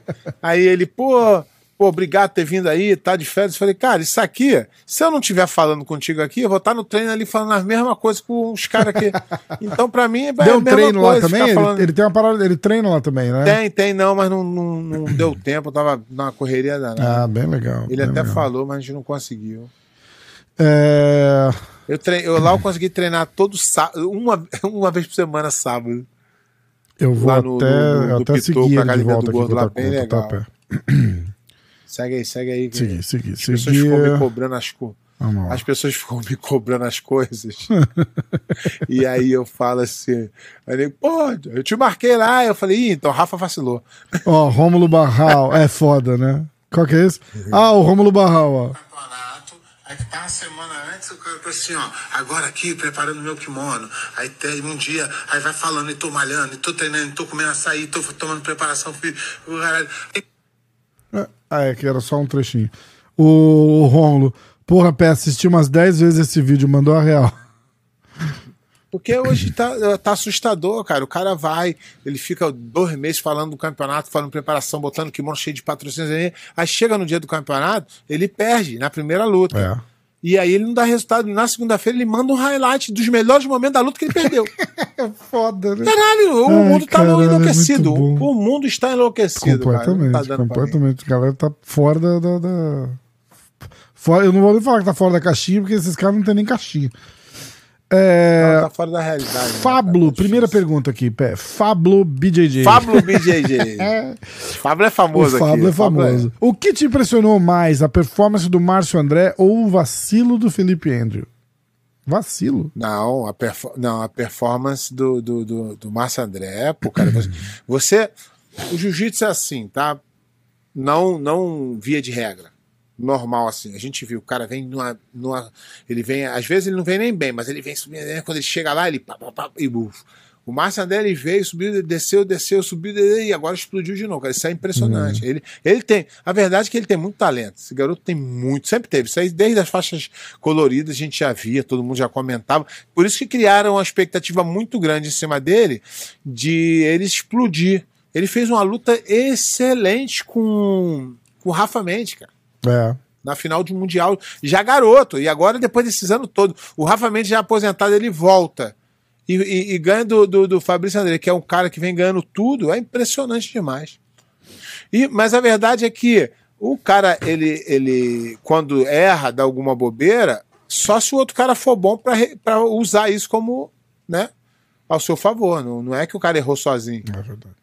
aí ele, pô, pô, obrigado por ter vindo aí, tá de férias. Eu falei, cara, isso aqui, se eu não estiver falando contigo aqui, eu vou estar no treino ali falando as mesmas coisas com os caras aqui. Então, pra mim, é Deu a um mesma treino lá coisa também? ficar Ele, falando- ele tem uma parada, ele treina lá também, né? Tem, tem, não, mas não, não, não deu tempo, eu tava numa correria danada. Ah, bem legal. ele bem até legal. falou, mas a gente não conseguiu. É... Eu, tre... eu lá eu consegui treinar todo sábado, uma, uma vez por semana, sábado. Eu vou Lá no- até, no- no- eu no até seguir ele de volta do aqui Gordo lá, com bem o legal. Tatuapé. Segue aí, segue aí. que Seguir, seguir, As pessoas ficam me cobrando as coisas. As pessoas ficam me cobrando as coisas. e aí eu falo assim, aí ele, pô, eu te marquei lá. Eu falei, Ih, então Rafa vacilou. Ó, Rômulo Barral. É foda, né? Qual que é esse? Ah, o Rômulo Barral, ó. Aí tá uma semana antes, o cara tá assim, ó, agora aqui, preparando meu kimono, aí tem um dia, aí vai falando, e tô malhando, e tô treinando, e tô comendo açaí, tô tomando preparação. E- Ah, é que era só um trechinho. O, o Rômulo. Porra, Pé, assisti umas 10 vezes esse vídeo, mandou a real. Porque hoje tá, tá assustador, cara. O cara vai, ele fica dois meses falando do campeonato, falando preparação, botando kimono cheio de patrocínios aí. Aí chega no dia do campeonato, ele perde na primeira luta. É. E aí ele não dá resultado. Na segunda-feira ele manda um highlight dos melhores momentos da luta que ele perdeu. Foda, né? Caralho, o Ai, mundo tá caralho, é enlouquecido. bom. O mundo está enlouquecido. cara. Completamente, tá pra mim. completamente. A galera tá fora da. da, da- Fora, eu não vou nem falar que tá fora da caixinha, porque esses caras não tem nem caixinha. É, Tá fora da realidade. né, Fablo? Tá primeira difícil. pergunta aqui, Pé. Fablo BJJ. Fablo BJJ. Fablo é O famoso aqui. Fablo é famoso. O que te impressionou mais, a performance do Márcio André ou o vacilo do Felipe Andrew? Vacilo? Não, a, perfo- não, a performance do, do, do, do Márcio André, pô, cara, você, você- O jiu-jitsu é assim, tá? Não, não via de regra. Normal, assim. A gente viu, o cara vem numa, numa. Ele vem. Às vezes ele não vem nem bem, mas ele vem subindo. né? Quando ele chega lá, ele. Pá, pá, pá, e buf. O Márcio André ele veio, subiu, desceu, desceu, subiu, e agora explodiu de novo. Cara. Isso é impressionante. Ele, ele tem. A verdade é que ele tem muito talento. Esse garoto tem muito, sempre teve. Isso aí, desde as faixas coloridas, a gente já via, todo mundo já comentava. Por isso que criaram uma expectativa muito grande em cima dele de ele explodir. Ele fez uma luta excelente com, com o Rafa Mendes, cara É. na final de um Mundial, já garoto. E agora, depois desses anos todos, o Rafa Mendes já aposentado, ele volta. E, e- e ganha do, do, do Fabrício André, que é um cara que vem ganhando tudo, é impressionante demais. E, mas a verdade é que o cara, ele, ele quando erra, dá alguma bobeira, só se o outro cara for bom para usar isso como, né, ao seu favor. Não, não é que o cara errou sozinho. É verdade.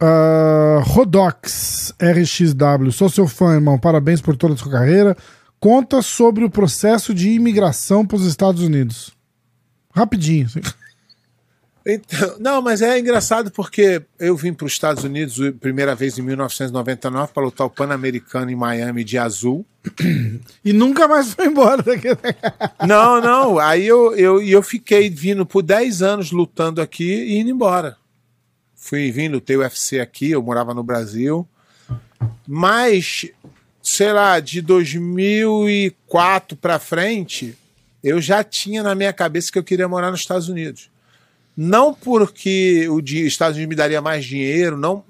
Ah, Rodox RXW, sou seu fã, irmão. Parabéns por toda a sua carreira. Conta sobre o processo de imigração para os Estados Unidos. Rapidinho. assim. Então, não, mas é engraçado porque eu vim para os Estados Unidos a primeira vez em 1999 para lutar o Pan-Americano em Miami de azul. E nunca mais foi embora daqui. Não, não. Aí eu, eu, eu fiquei vindo por 10 anos lutando aqui e indo embora. Fui vindo, lutei UFC aqui, eu morava no Brasil. Mas, sei lá, de 2004 para frente, eu já tinha na minha cabeça que eu queria morar nos Estados Unidos. Não porque o di- Estados Unidos me daria mais dinheiro, não,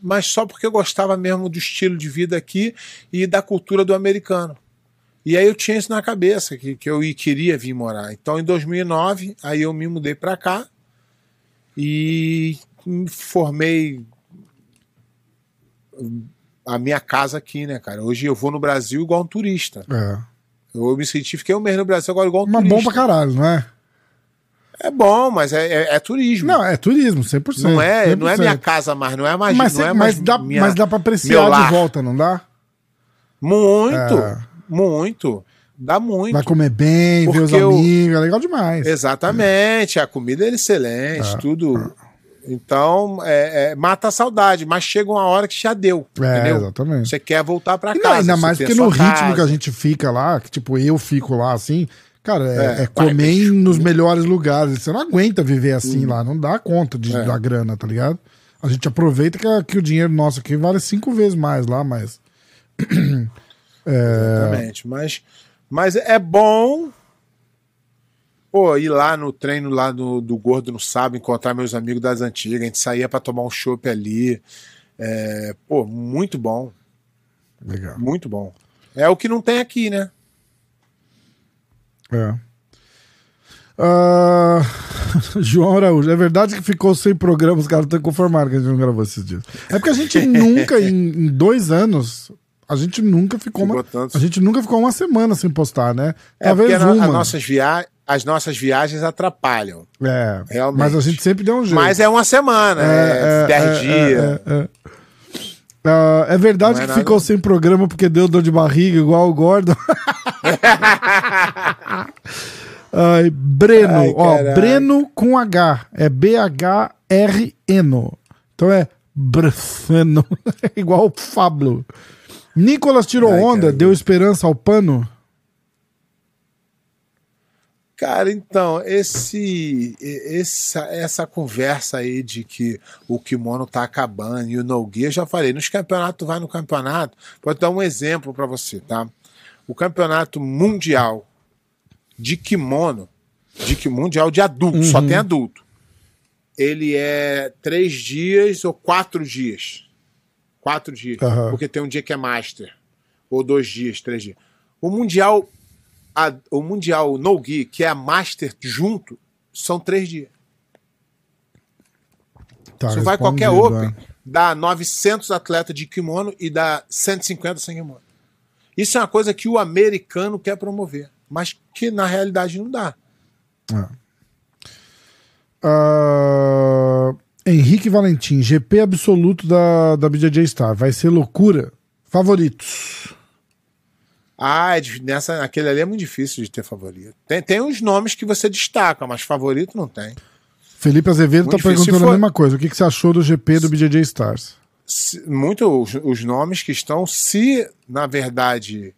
mas só porque eu gostava mesmo do estilo de vida aqui e da cultura do americano. E aí eu tinha isso na cabeça, que, que eu queria vir morar. Então em 2009, aí eu me mudei para cá e me formei a minha casa aqui, né, cara? Hoje eu vou no Brasil igual um turista. É. Eu me senti, fiquei um mês no Brasil agora igual um Mas turista. bom pra caralho, não é? É bom, mas é, é- é turismo. Não, é turismo, 100%. Não é, não é 100%. minha casa mais, não é mais. Mas, não é mas, mais dá, minha- mas dá pra apreciar de volta, não dá? Muito, É. muito. Dá muito. Vai comer bem, ver os Porque eu- amigos, é legal demais. Exatamente, a comida é excelente, Ah, tudo. Então, é, é, mata a saudade, mas chega uma hora que já deu. É, entendeu? exatamente. Você quer voltar pra E não, casa. ainda mais porque no ritmo casa. que a gente fica lá, que tipo, eu fico lá assim, cara, é, É, é vai, comer bicho. nos melhores lugares. Você não aguenta viver assim Hum. lá, não dá conta de, É. da grana, tá ligado? A gente aproveita que, que o dinheiro nosso aqui vale cinco vezes mais lá, mas. Exatamente. Mas, mas é bom. Pô, ir lá no treino lá do, do Gordo no sábado, encontrar meus amigos das antigas, a gente saía pra tomar um chopp ali. É, pô, muito bom, Legal. muito bom. É o que não tem aqui, né? É. Ah, João Araújo, é verdade que ficou sem programa, os caras estão conformados que a gente não gravou esses dias. É porque a gente nunca, em, em dois anos, a gente nunca ficou, Ficou uma, tanto. a gente nunca ficou uma semana sem postar, né? É Talvez porque a uma. as, nossas via as nossas viagens atrapalham. É, Realmente. mas a gente sempre deu um jeito. Mas é uma semana, é, dez dias. É, é, é. Ah, é verdade Não é que nada. ficou sem programa porque deu dor de barriga, igual o Gordon. Ai, Breno, Ai, ó. Breno com H, é B-H-R-N. Então é Breno, igual o Fablo. Nicolas tirou Ai, onda, cara. deu esperança ao pano. Cara, então, esse, essa, essa conversa aí de que o kimono tá acabando e o no guia, eu já falei, nos campeonatos, vai no campeonato, vou dar um exemplo pra você, tá? O campeonato mundial de kimono, de que mundial de adulto, só tem adulto. Ele é três dias ou quatro dias. Quatro dias. Aham. Porque tem um dia que é master. Ou dois dias, três dias. O mundial a- o Mundial No Gi, que é a Master junto, são três dias. Tá, Se vai qualquer Open, é. dá 900 atletas de kimono e dá 150 sem kimono. Isso é uma coisa que o americano quer promover, mas que na realidade não dá. Ah, Henrique Valentim, GP absoluto da, da BJJ Star. Vai ser loucura. Favoritos. Ah, é nessa, naquele ali é muito difícil de ter favorito. Tem, tem uns nomes que você destaca, mas favorito não tem. Felipe Azevedo tá difícil. perguntando Se a for- mesma coisa. O que, que você achou do GP do BJJ Stars? Se- muito os, os nomes que estão, se na verdade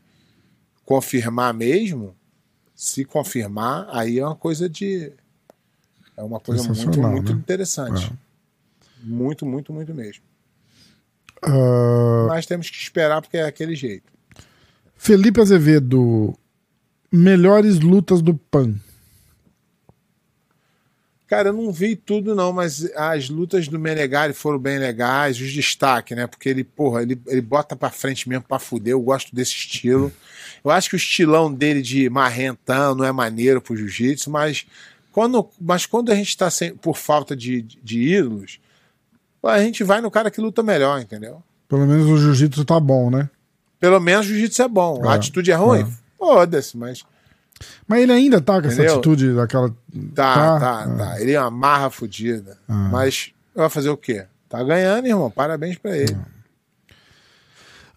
confirmar mesmo, se confirmar, aí é uma coisa de. É uma coisa muito, muito né? interessante. Muito, muito, muito mesmo. Ah, Mas temos que esperar porque é aquele jeito. Felipe Azevedo, melhores lutas do PAN. Cara, eu não vi tudo, não, mas as lutas do Menegari foram bem legais, os destaques, né? Porque ele, porra, ele, ele bota pra frente mesmo pra fuder. Eu gosto desse estilo. Eu acho que o estilão dele de marrentão não é maneiro pro jiu-jitsu, mas quando, mas quando a gente tá sem, por falta de, de ídolos, pô, a gente vai no cara que luta melhor, entendeu? Pelo menos o jiu-jitsu tá bom, né? Pelo menos o jiu-jitsu é bom. A É, atitude é ruim? é. Foda-se, mas Mas ele ainda tá com essa Entendeu? atitude daquela. Tá, Tá, tá, é. tá. Ele é uma marra fodida. Mas vai fazer o quê? Tá ganhando, irmão. Parabéns pra ele.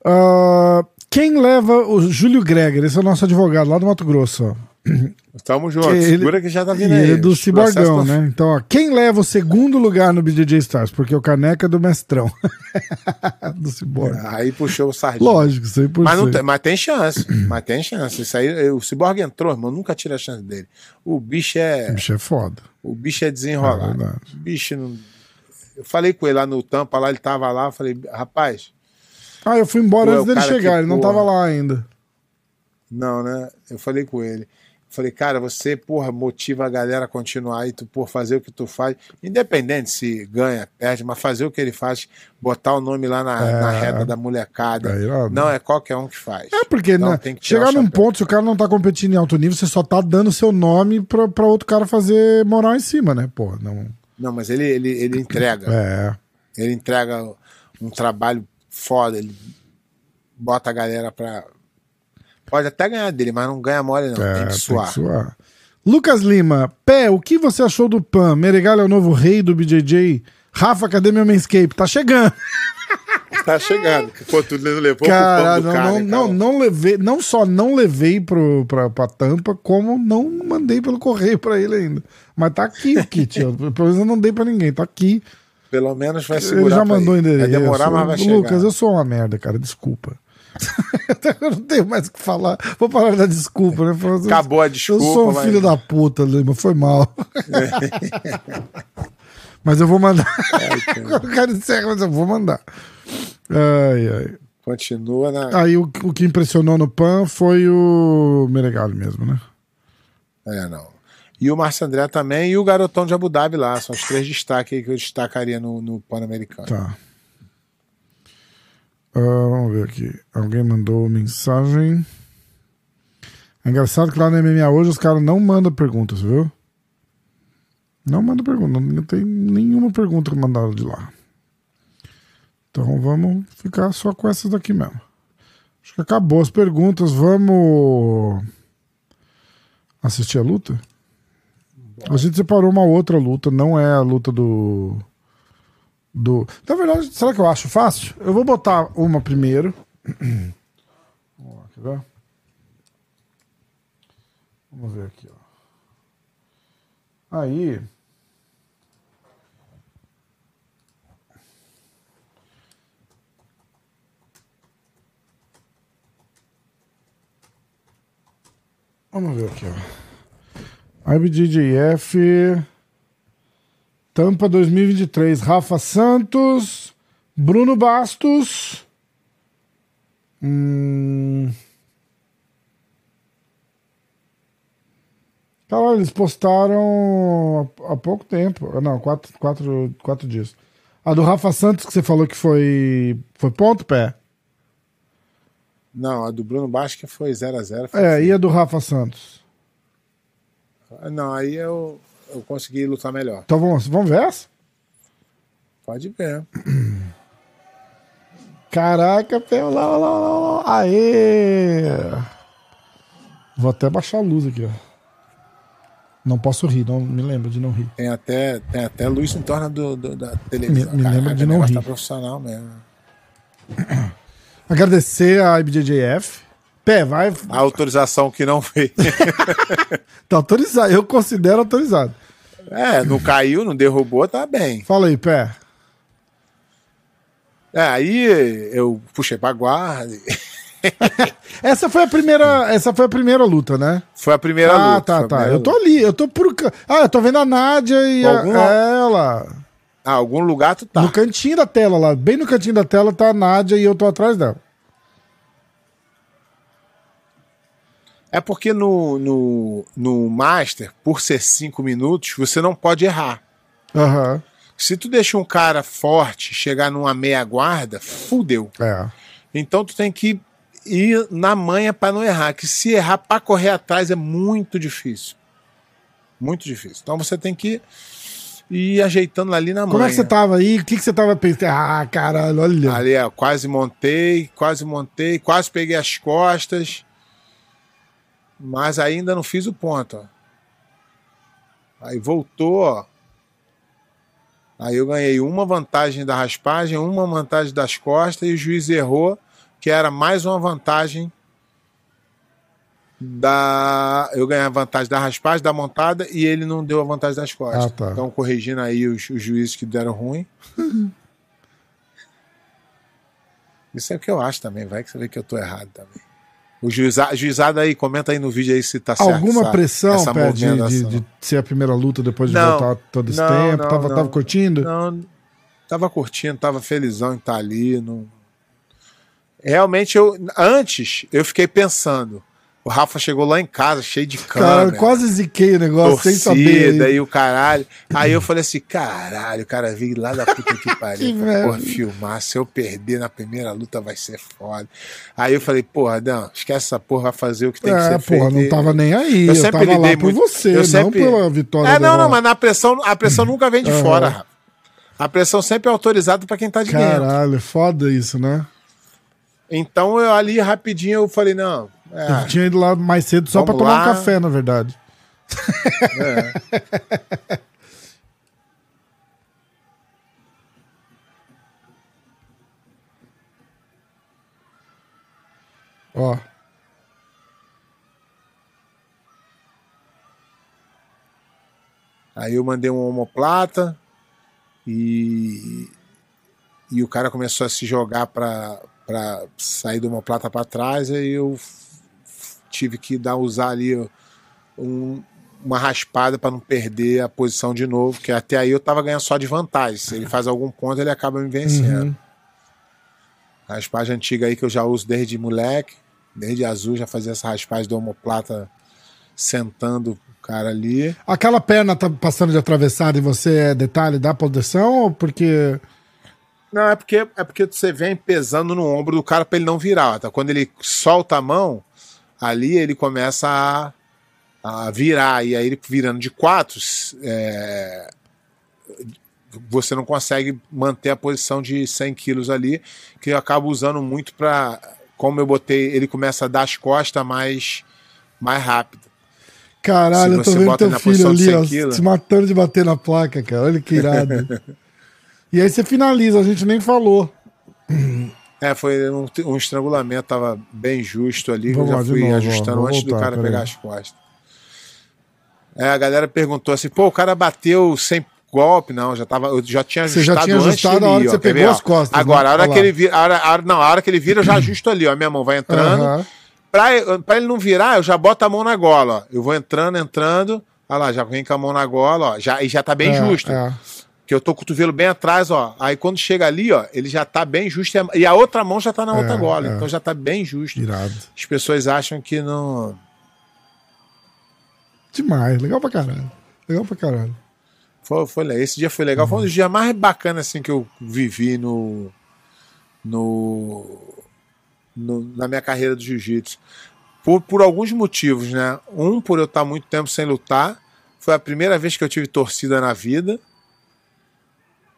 Ah, quem leva o Júlio Greger? Esse é o nosso advogado lá do Mato Grosso. Tamo junto. Ele- Segura que já tá vindo aí. é do Ciborgão, tão- né? Então, ó, quem leva o segundo lugar no BJJ Stars? Porque o Caneca é do Mestrão. do Ciborgue. Aí puxou o sardinha. Lógico, 100%. Mas, não tem, mas tem chance. mas tem chance. Isso aí, o Cyborg entrou, irmão. Nunca tira a chance dele. O bicho é. O bicho é foda. O bicho é É desenrolado. verdade. o bicho não. Eu falei com ele lá no Tampa, lá ele tava lá. Eu falei, rapaz, Ah, eu fui embora Pô, é antes o dele chegar, que, ele não porra. tava lá ainda. não, né? Eu falei com ele. Falei, cara, você, porra, motiva a galera a continuar e tu, por fazer o que tu faz, independente se ganha, perde, mas fazer o que ele faz, botar o nome lá na, É. na reta da molecada. É não é qualquer um que faz. É, porque Então, né, chegar num ponto, se o cara não tá competindo em alto nível, você só tá dando seu nome pra, pra outro cara fazer moral em cima, né? Pô, não. Não, mas ele, ele, ele entrega. É. Ele entrega um trabalho foda, ele bota a galera pra. Pode até ganhar dele, mas não ganha mole, não. é tem que suar. suar. Lucas Lima, Pé, o que você achou do Pan? Meregalho é o novo rei do BJJ? Rafa, cadê meu manscape? Tá chegando. Tá chegando. Pô, tu não levou Cara, pro não, cara, não, hein, não, cara? não levei, não só não levei pro, pra, pra tampa, como não mandei pelo correio pra ele ainda. Mas tá aqui o kit, ó. pelo menos eu não dei pra ninguém, tá aqui. Pelo menos vai segurar. Ele já mandou o endereço. Vai demorar, mas vai chegar. Lucas, eu sou uma merda, cara, desculpa. Eu não tenho mais o que falar. Vou parar dar desculpa, né? Acabou a Eu desculpa. sou um mas- filho da puta, Lima, foi mal. mas eu vou mandar. o cara encerra, mas eu vou mandar. Ai, ai. Continua na. Aí o, o que impressionou no PAN foi o Meregali mesmo, né? É, não. E o Márcio André também e o garotão de Abu Dhabi lá. São os três destaques que eu destacaria no, no Pan-Americano. Tá. Ah, vamos ver aqui. Alguém mandou mensagem. É engraçado que lá no MMA hoje os caras não mandam perguntas, viu? Não manda pergunta. Não tem nenhuma pergunta que mandaram de lá. Então vamos ficar só com essas daqui mesmo. Acho que acabou as perguntas. Vamos assistir a luta? A gente separou uma outra luta, não é a luta do. Do. Na verdade, será que eu acho fácil? Eu vou botar uma primeiro. Vamos lá, quer ver? Vamos ver aqui, ó. Aí. Vamos ver aqui, ó. IBJJF Tampa 2023. Rafa Santos, Bruno Bastos. Hum... Caralho, eles postaram há, pouco tempo. Ah, Não, quatro, quatro, quatro dias. A do Rafa Santos, que você falou que foi. Foi ponto pé? Não, a do Bruno Basque foi 0x0. É, e a do Rafa Santos? Não, aí eu, eu consegui lutar melhor. Então vamos, vamos ver essa? Pode ver. Caraca, pé, lá, lá, lá, lá. Aê! Vou até baixar a luz aqui, ó. Não posso rir, não me lembro de não rir. Tem até, tem até luz em torno do, do- da televisão. Me- me lembra de não rir. Tá profissional mesmo. Agradecer a IBJJF. Pé, vai. A autorização que não veio. Tá autorizado. Eu considero autorizado. É, não caiu, não derrubou, tá bem. Fala aí, Pé. É, aí eu puxei pra guarda. Essa foi a primeira, essa foi a primeira luta, né? Foi a primeira ah, luta. tá, foi a tá. primeira Eu tô ali, eu tô por. Ah, eu tô vendo a Nádia e a- Algum- ela. Ah, algum lugar tu tá. No cantinho da tela lá, bem no cantinho da tela tá a Nádia e eu tô atrás dela. É porque no, no, no Master, por ser cinco minutos, você não pode errar. Aham. Se tu deixa um cara forte chegar numa meia guarda, fudeu. É. Então tu tem que ir na manha pra não errar. Que se errar pra correr atrás é muito difícil. Muito difícil. Então você tem que ir ajeitando ali na manha. Como é que você tava aí? O que, que você tava pensando? Ah, caralho, olha. Ali, ó, quase montei, quase montei, quase peguei as costas. Mas ainda não fiz o ponto, ó. Aí voltou, ó. Aí eu ganhei uma vantagem da raspagem, uma vantagem das costas e o juiz errou, que era mais uma vantagem da. Eu ganhei a vantagem da raspagem, da montada, e ele não deu a vantagem das costas. Ah, tá. Então, corrigindo aí os, os juízes que deram ruim. Isso é o que eu acho também, vai que você vê que eu tô errado também. O juizado, juizado aí, comenta aí no vídeo aí se tá certo. Alguma essa- pressão, essa Pé, de, de, de ser a primeira luta depois de Não, voltar todo esse não, tempo? não, tava, não. tava curtindo? Não, tava curtindo, tava felizão em estar ali. Não... Realmente, eu antes eu fiquei pensando, O Rafa chegou lá em casa, cheio de Cara, câmera. quase ziquei o negócio sem saber. torcida hein? e o caralho. Aí eu falei assim, caralho, o cara veio lá da puta que Que pariu. merda. porra, filmar, se eu perder na primeira luta vai ser foda. Aí eu falei, porra, não, esquece essa porra, vai fazer o que tem que É, ser feito. porra, não tava nem aí. Eu, Eu sempre tava lá lidei por muito- você, eu não sempre- pela vitória É, não, não, mas na pressão, a pressão nunca vem de Aham. fora, Rafa. A pressão sempre é autorizada pra quem tá de dentro. Caralho, foda isso, né? Então eu ali rapidinho eu falei, não. É, Eu tinha ido lá mais cedo só pra Vamos tomar um lá. café, na verdade. é. Ó. Aí eu mandei um homoplata e, e o cara começou a se jogar pra, pra sair do homoplata pra trás, aí eu tive que dar, usar ali um- uma raspada pra não perder a posição de novo, que até aí eu tava ganhando só de vantagem. Se ele faz algum ponto, ele acaba me vencendo. Uhum. Raspagem antiga aí que eu já uso desde moleque, desde azul, já fazia essa raspagem do homoplata sentando o cara ali. Aquela perna tá passando de atravessada e você é detalhe da posição ou porque. Não, é porque, é porque você vem pesando no ombro do cara pra ele não virar. Tá? Quando ele solta a mão, ali ele começa a, a virar. E aí ele virando de quatro, é, você não consegue manter a posição de 100 quilos ali, que eu acabo usando muito pra. Como eu botei, ele começa a dar as costas mais, mais rápido. Caralho, eu tô vendo teu filho ali, 100 ó, quilos. se matando de bater na placa, cara. Olha que irado. e aí você finaliza, a gente nem falou. É, foi um, um estrangulamento, tava bem justo ali, que eu Vamos já fui novo, ajustando antes do voltar, cara peraí. pegar as costas. É, a galera perguntou assim, pô, o cara bateu sem golpe, não, já tava, eu já tinha Você já ajustado tinha ajustado a hora que você pegou ver, as costas, Agora, né? a hora Olha que lá. ele vira, a hora, a hora- não, a hora que ele vira, eu já ajusto ali, ó, minha mão vai entrando. Aham. Pra, pra ele não virar, eu já boto a mão na gola, ó. Eu vou entrando, entrando, olha lá, já vem com a mão na gola, ó, já, e já tá bem É, justo é. Que eu tô com o cotovelo bem atrás, ó. Aí quando chega ali, ó, ele já tá bem justo e a, outra mão já tá na outra É, gola. é. Então já tá bem justo. Irado. As pessoas acham que não. Demais, legal pra caralho. Legal pra caralho. Foi, foi, esse dia foi legal. Uhum. Foi um dos dias mais bacanas assim, que eu vivi no. no, no- na minha carreira do jiu-jitsu. Por, por alguns motivos, né? Um, por eu estar muito tempo sem lutar. Foi a primeira vez que eu tive torcida na vida.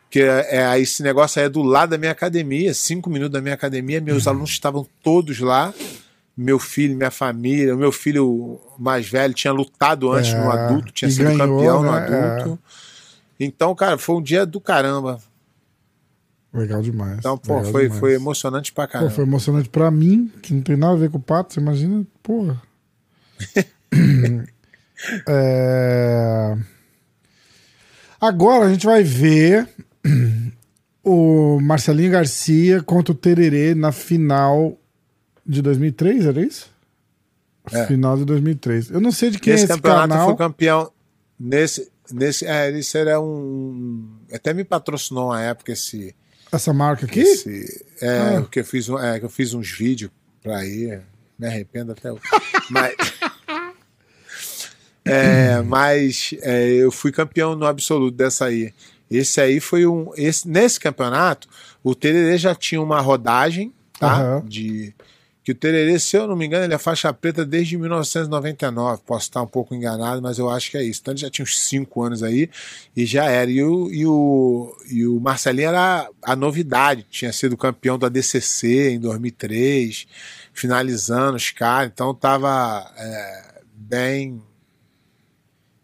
Que é, é- esse negócio aí é do lado da minha academia, cinco minutos da minha academia. Meus Uhum. alunos estavam todos lá. Meu filho, minha família. O meu filho mais velho tinha lutado antes É, no adulto, tinha sido ganhou, campeão no né? adulto. Então, cara, foi um dia do caramba. Legal demais. Então, pô, foi, demais. foi emocionante pra Pô, caramba. foi emocionante pra mim, que não tem nada a ver com o Pato, você imagina, porra. É, Agora a gente vai ver o Marcelinho Garcia contra o Tererê na final de 2003, era isso? É. Final de 2003. Eu não sei de quem Nesse é esse campeonato canal. foi campeão. Nesse, nesse, é, esse era um. Até me patrocinou uma época esse. Essa marca aqui? esse é, Ah. que eu fiz, um- é, que eu fiz uns vídeos pra ir. Me arrependo até hoje. Mas. É, mas é, eu fui campeão no absoluto dessa aí. Esse aí foi um. Esse, nesse campeonato, o Tererê já tinha uma rodagem, tá? Aham. De. Que o Tererê, se eu não me engano, ele é faixa preta desde 1999. Posso estar um pouco enganado, mas eu acho que é isso. Então ele já tinha uns 5 anos aí e já era. E o, e o, e o Marcelinho era a novidade. Tinha sido campeão da DCC em 2003, finalizando os caras. Então tava é, bem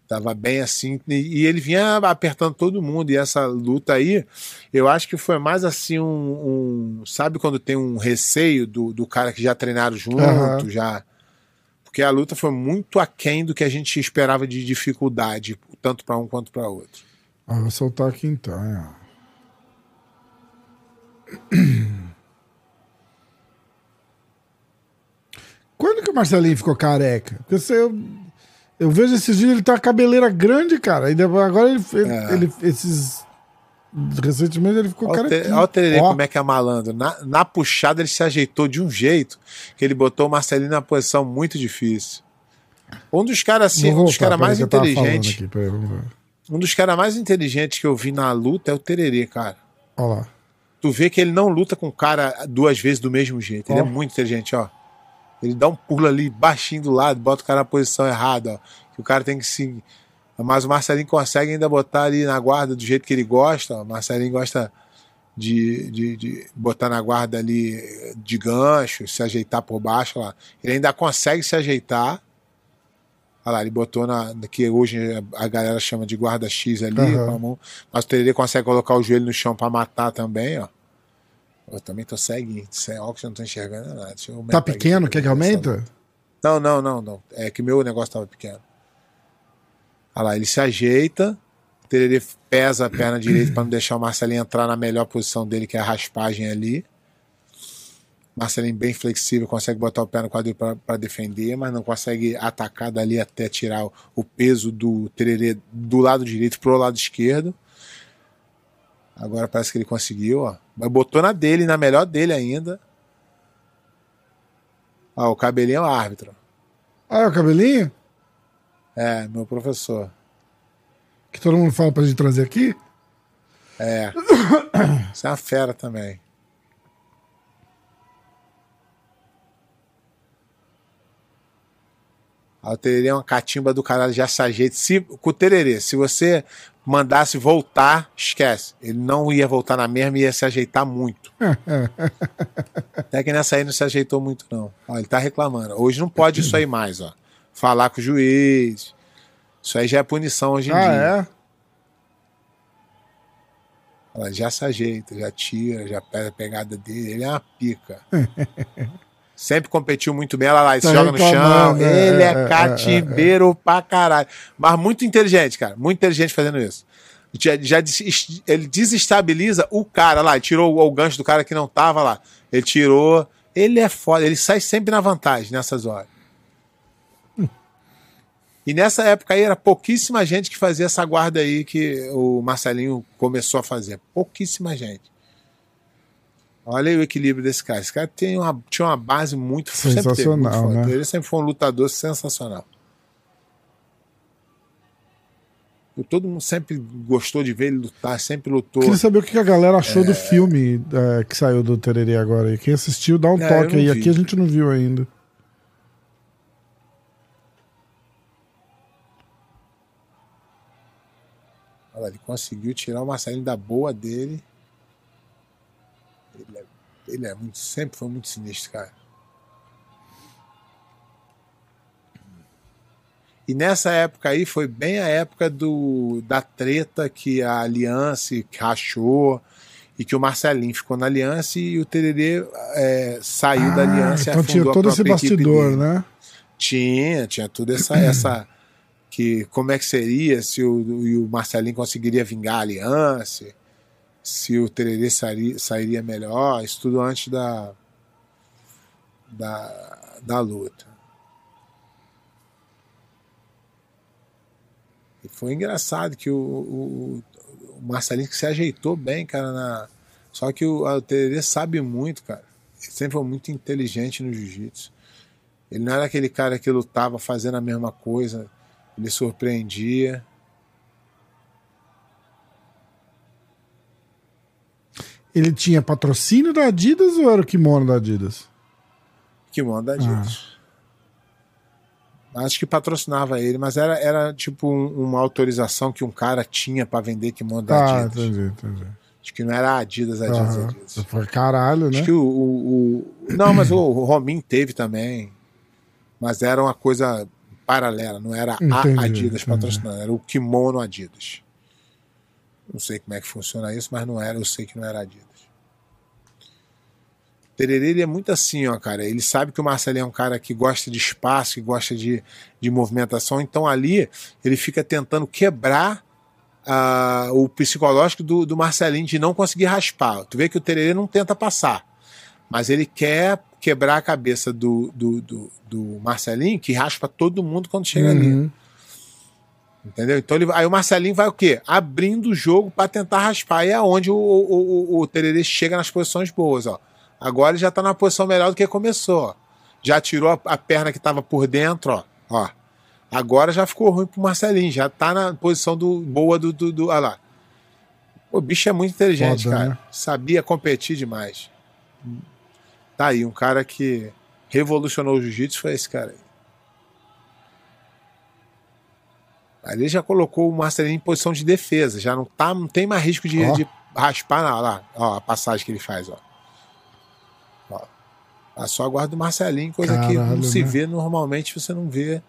Tava bem assim, e, ele vinha apertando todo mundo. E essa luta aí, eu acho que foi mais assim um. um- sabe quando tem um receio do, do cara que já treinaram junto, Aham. já. Porque a luta foi muito aquém do que a gente esperava de dificuldade, tanto para um quanto para outro. Ah, vou soltar aqui então. ó. Quando que o Marcelinho ficou careca? Porque você, eu, vejo esses vídeos, ele tem uma cabeleira grande, cara. E agora ele, ele, É. ele- esses recentemente ele ficou cara. Olha o Tererê como é que é malandro. Na, na puxada ele se ajeitou de um jeito que ele botou o Marcelinho numa posição muito difícil. Um dos caras assim, um dos caras mais inteligentes. Aqui. Um dos caras mais inteligentes que eu vi na luta é o Tererê, cara. Olha lá. Tu vê que ele não luta com o cara duas vezes do mesmo jeito. Ele Ó. é muito inteligente, ó. Ele dá um pulo ali baixinho do lado, bota o cara na posição errada, ó. Que o cara tem que se. Mas o Marcelinho consegue ainda botar ali na guarda do jeito que ele gosta. Ó. O Marcelinho gosta de, de, de botar na guarda ali de gancho, se ajeitar por baixo lá. Ele ainda consegue se ajeitar. Olha lá, ele botou na. que hoje a galera chama de guarda X ali, com a mão. Mas o Tererê consegue colocar o joelho no chão pra matar também, ó. Eu também tô ceguinho, sem óculos não tô enxergando nada. Tá pequeno? Quer que essa- aumenta? Não, não, não, não. É que meu negócio tava pequeno. Olha lá, ele se ajeita, o Tererê pesa a perna direita pra não deixar o Marcelinho entrar na melhor posição dele, que é a raspagem ali. Marcelinho bem flexível, consegue botar o pé no quadril para defender, mas não consegue atacar dali até tirar o, o peso do Tererê do lado direito pro lado esquerdo. Agora parece que ele conseguiu, ó. Mas botou na dele, na melhor dele ainda. Ó, o cabelinho é o árbitro. Ah, é o cabelinho? É, meu professor. Que todo mundo fala pra gente trazer aqui? É. Você é uma fera também. O tererê é uma catimba do caralho, já se ajeita. Se, com o tererê, se você mandasse voltar, esquece. Ele não ia voltar na mesma e ia se ajeitar muito. Até que nessa aí não se ajeitou muito, não. Ó, ele tá reclamando. Hoje não pode isso aí mais, ó. Falar com o juiz. Isso aí já é punição hoje em Ah, dia. é? Ela já se ajeita, já tira, já pega a pegada dele. Ele é uma pica. Sempre competiu muito bem. Ela lá, ele se Tá joga no chão. reclamando, é, Ele é, é, é, catimbeiro pra caralho. Mas muito inteligente, cara. Muito inteligente fazendo isso. Já, já des- ele desestabiliza o cara lá. Ele tirou o, o gancho do cara que não tava lá. Ele tirou. Ele é foda. Ele sai sempre na vantagem nessas horas. E nessa época aí era pouquíssima gente que fazia essa guarda aí que o Marcelinho começou a fazer. Pouquíssima gente. Olha aí o equilíbrio desse cara. Esse cara tem uma, tinha uma base muito sempre teve muito Sensacional, né? Ele sempre foi um lutador sensacional. E todo mundo sempre gostou de ver ele lutar, sempre lutou. Queria saber o que a galera achou do filme é, que saiu do Tererê agora. Quem assistiu, dá um É, toque aí. vi. Aqui a gente não viu ainda. Olha, ele conseguiu tirar o Marcelinho da boa dele. Ele é, muito, sempre foi muito sinistro, cara. E nessa época aí foi bem a época do, da treta que a Aliança rachou e que o Marcelinho ficou na Aliança e o Tererê é, saiu da Aliança e então tinha afundou a todo esse bastidor, né? Tinha, tinha tudo essa, essa que como é que seria se o, e o Marcelinho conseguiria vingar a aliança, se o Tererê sairia, sairia melhor, isso tudo antes da da, da luta. E foi engraçado que o, o, o Marcelinho que se ajeitou bem, cara, na só que o, o Tererê sabe muito, cara. Ele sempre foi muito inteligente no jiu-jitsu. Ele não era aquele cara que lutava fazendo a mesma coisa, ele surpreendia. Ele tinha patrocínio da Adidas ou era o kimono da Adidas? Kimono da Adidas. Acho que patrocinava ele, mas era, era tipo um- uma autorização que um cara tinha pra vender kimono da Ah, Adidas. entendi, entendi. Acho que não era Adidas, Adidas, Aham. Adidas. Falei, caralho, né? Acho que o, o- o- Não, mas o, o Romin teve também. Mas era uma coisa paralela, não era Entendi, a Adidas patrocinando, era o kimono Adidas. Não sei como é que funciona isso, mas não era, eu sei que não era Adidas. Tererê ele é muito assim, ó, cara. Ele sabe que o Marcelinho é um cara que gosta de espaço, que gosta de, de movimentação, então ali ele fica tentando quebrar ah, o psicológico do, do Marcelinho de não conseguir raspar. Tu vê que o Tererê não tenta passar, mas ele quer quebrar a cabeça do, do, do, do Marcelinho, que raspa todo mundo quando chega ali. Uhum. Entendeu? Então ele, aí o Marcelinho vai o quê? Abrindo o jogo para tentar raspar. E é onde o, o, o, o Tererê chega nas posições boas. Ó. Agora ele já tá na posição melhor do que começou. Já tirou a, a perna que tava por dentro, ó. ó. Agora já ficou ruim pro Marcelinho. Já tá na posição do, boa do. do, do olha lá. O bicho é muito inteligente, Foda, cara. né? Sabia competir demais. Tá aí, um cara que revolucionou o jiu-jitsu foi esse cara aí. Ali já colocou o Marcelinho em posição de defesa, já não, tá, não tem mais risco de, Ó. de raspar não, lá, ó, a passagem que ele faz, ó. Tá só aguarda o Marcelinho, coisa que Caralho, não se né? vê normalmente, você não vê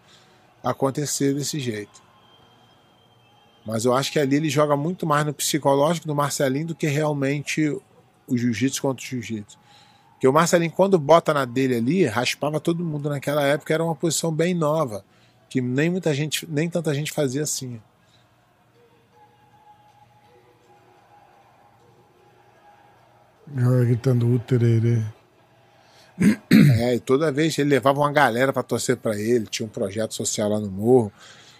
acontecer desse jeito. Mas eu acho que ali ele joga muito mais no psicológico do Marcelinho do que realmente o jiu-jitsu contra o jiu-jitsu. Porque o Marcelinho, quando bota na dele ali, raspava todo mundo naquela época, era uma posição bem nova, que nem muita gente, nem tanta gente fazia assim. Olha, Gritando o tererê. É, e toda vez ele levava uma galera para torcer para ele, tinha um projeto social lá no morro,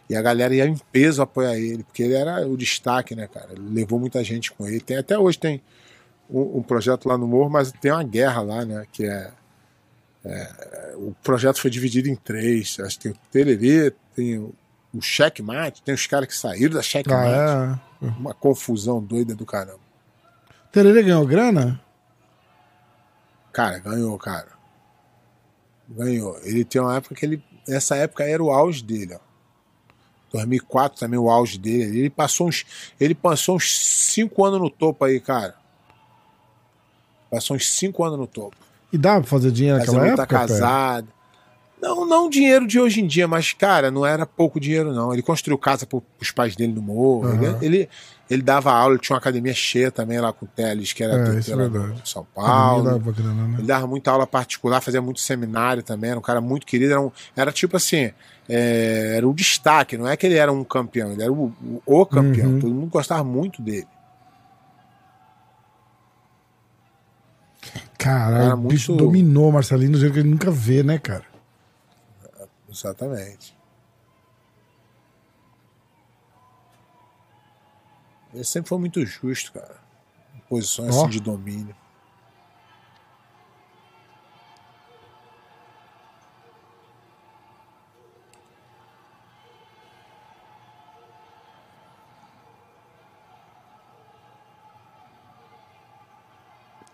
e a galera ia em peso apoiar ele, porque ele era o destaque, né, cara? Ele levou muita gente com ele. Tem, até hoje tem um, um projeto lá no morro, mas tem uma guerra lá, né? Que é, é, o projeto foi dividido em três. Acho que tem o Tererê, tem o, o Checkmate, tem os caras que saíram da Checkmate. Ah, é. Uma confusão doida do caramba. Tererê ganhou grana? Cara, ganhou, cara. Ganhou. Ele tem uma época que ele. Essa época era o auge dele, ó. 2004 também o auge dele. Ele passou uns. Ele passou uns 5 anos no topo aí, cara. Passou uns 5 anos no topo. E dá pra fazer dinheiro naquela época? Pé? casada. Não, não dinheiro de hoje em dia, mas, cara, não era pouco dinheiro, não. Ele construiu casa pro, pros pais dele no morro. Aham. Ele, ele, ele dava aula, ele tinha uma academia cheia também lá com o Teles, que era É, isso é de São Paulo. dava grana, né? Ele dava muita aula particular, fazia muito seminário também, era um cara muito querido. Era, um- era tipo assim, é, era o destaque, não é que ele era um campeão, ele era o, o, campeão. Uhum. Todo mundo gostava muito dele. Caralho, Era o bicho muito- dominou o Marcelinho do jeito que ele nunca vê, né, cara? Exatamente. Ele sempre foi muito justo, cara. Em posições Ó. assim de domínio.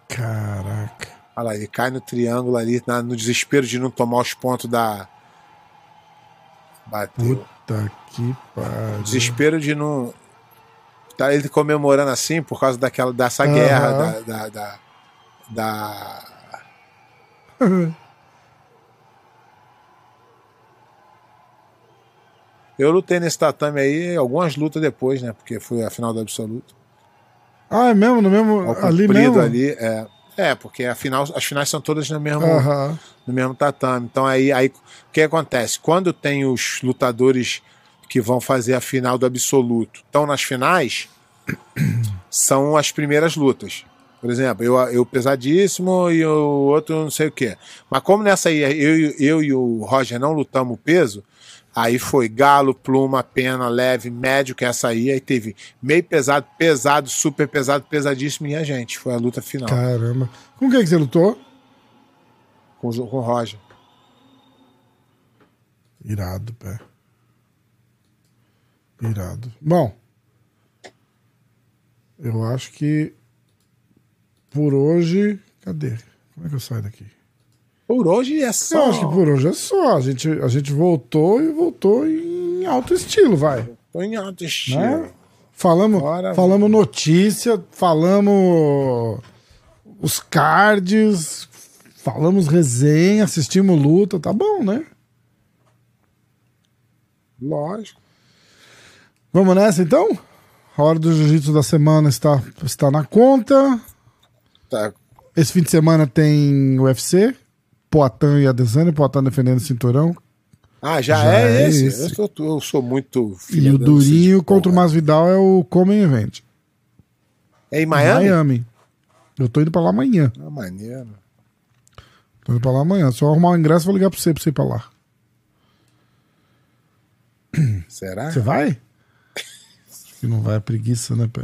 Caraca. Olha lá, ele cai no triângulo ali, no desespero de não tomar os pontos da. Bateu. Puta que pariu. Desespero de não. Tá ele comemorando assim por causa daquela, dessa guerra da. da, da, da- Eu lutei nesse tatame aí, algumas lutas depois, né? Porque foi a final do absoluto. Ah, é mesmo? No mesmo. Ao ali mesmo? ali, é. É, porque a final, as finais são todas no mesmo, Aham. No mesmo tatame. Então aí, aí o que acontece? Quando tem os lutadores que vão fazer a final do absoluto, estão nas finais, são as primeiras lutas. Por exemplo, eu, eu pesadíssimo e o outro não sei o quê. Mas como nessa aí eu, eu e o Roger não lutamos peso, aí foi galo, pluma, pena, leve, médio, que é essa aí, aí teve meio pesado, pesado, super pesado, pesadíssimo e a gente. Foi a luta final Caramba. Com quem que você lutou? Com, o- com o Roger. Irado, pé. Irado. Bom. Eu acho que. Por hoje. Cadê? Como é que eu saio daqui? Por hoje é só. Eu acho que por hoje é só. A gente, a gente voltou e voltou em alto estilo, vai. Tô em alto estilo. Né? Falamos, Bora. falamos notícia, falamos os cards, falamos resenha, assistimos luta, tá bom, né? Lógico. Vamos nessa então? A hora do jiu-jitsu da semana está, está na conta. Tá. Esse fim de semana tem UFC. Poatan e Adesanya, Poatan defendendo o cinturão. Ah, já, Já é, é esse. esse. Eu, sou, eu sou muito. E o Durinho de contra o. Masvidal é o Common Event. É em Miami? Miami. Eu tô indo pra lá amanhã. Ah, maneiro. Tô indo pra lá amanhã. Se eu arrumar o ingresso, vou ligar pra você pra você ir pra lá. Será? Você vai? que não vai, é preguiça, né, pé?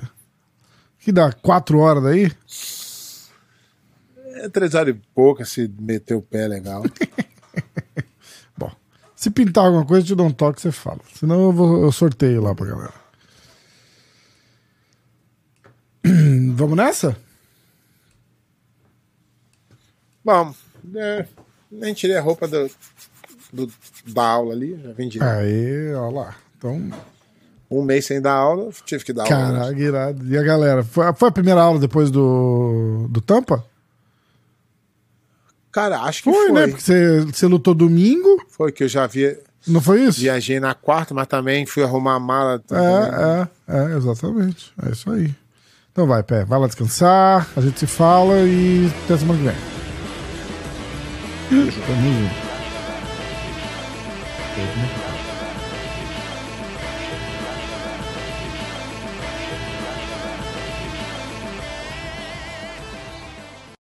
Que dá quatro horas daí? É três horas e pouca se meter o pé legal. Bom, se pintar alguma coisa, eu te dou um toque, você fala. Senão eu, vou, eu sorteio lá pra galera. Vamos nessa? Bom, é, nem tirei a roupa do, do- da aula ali, já de Aí, ó lá. Então, um mês sem dar aula, tive que dar aula. caraca, irado. E a galera? Foi, foi a primeira aula depois do, do Tampa? Cara, acho que Foi, foi. né? Porque você, você lutou domingo, Foi que eu já via, não foi isso? viajei na quarta, mas também fui arrumar a mala. É, é, é, exatamente. É isso aí. Então vai, Pé, vai lá descansar, a gente se fala e até semana que vem. Tamo junto.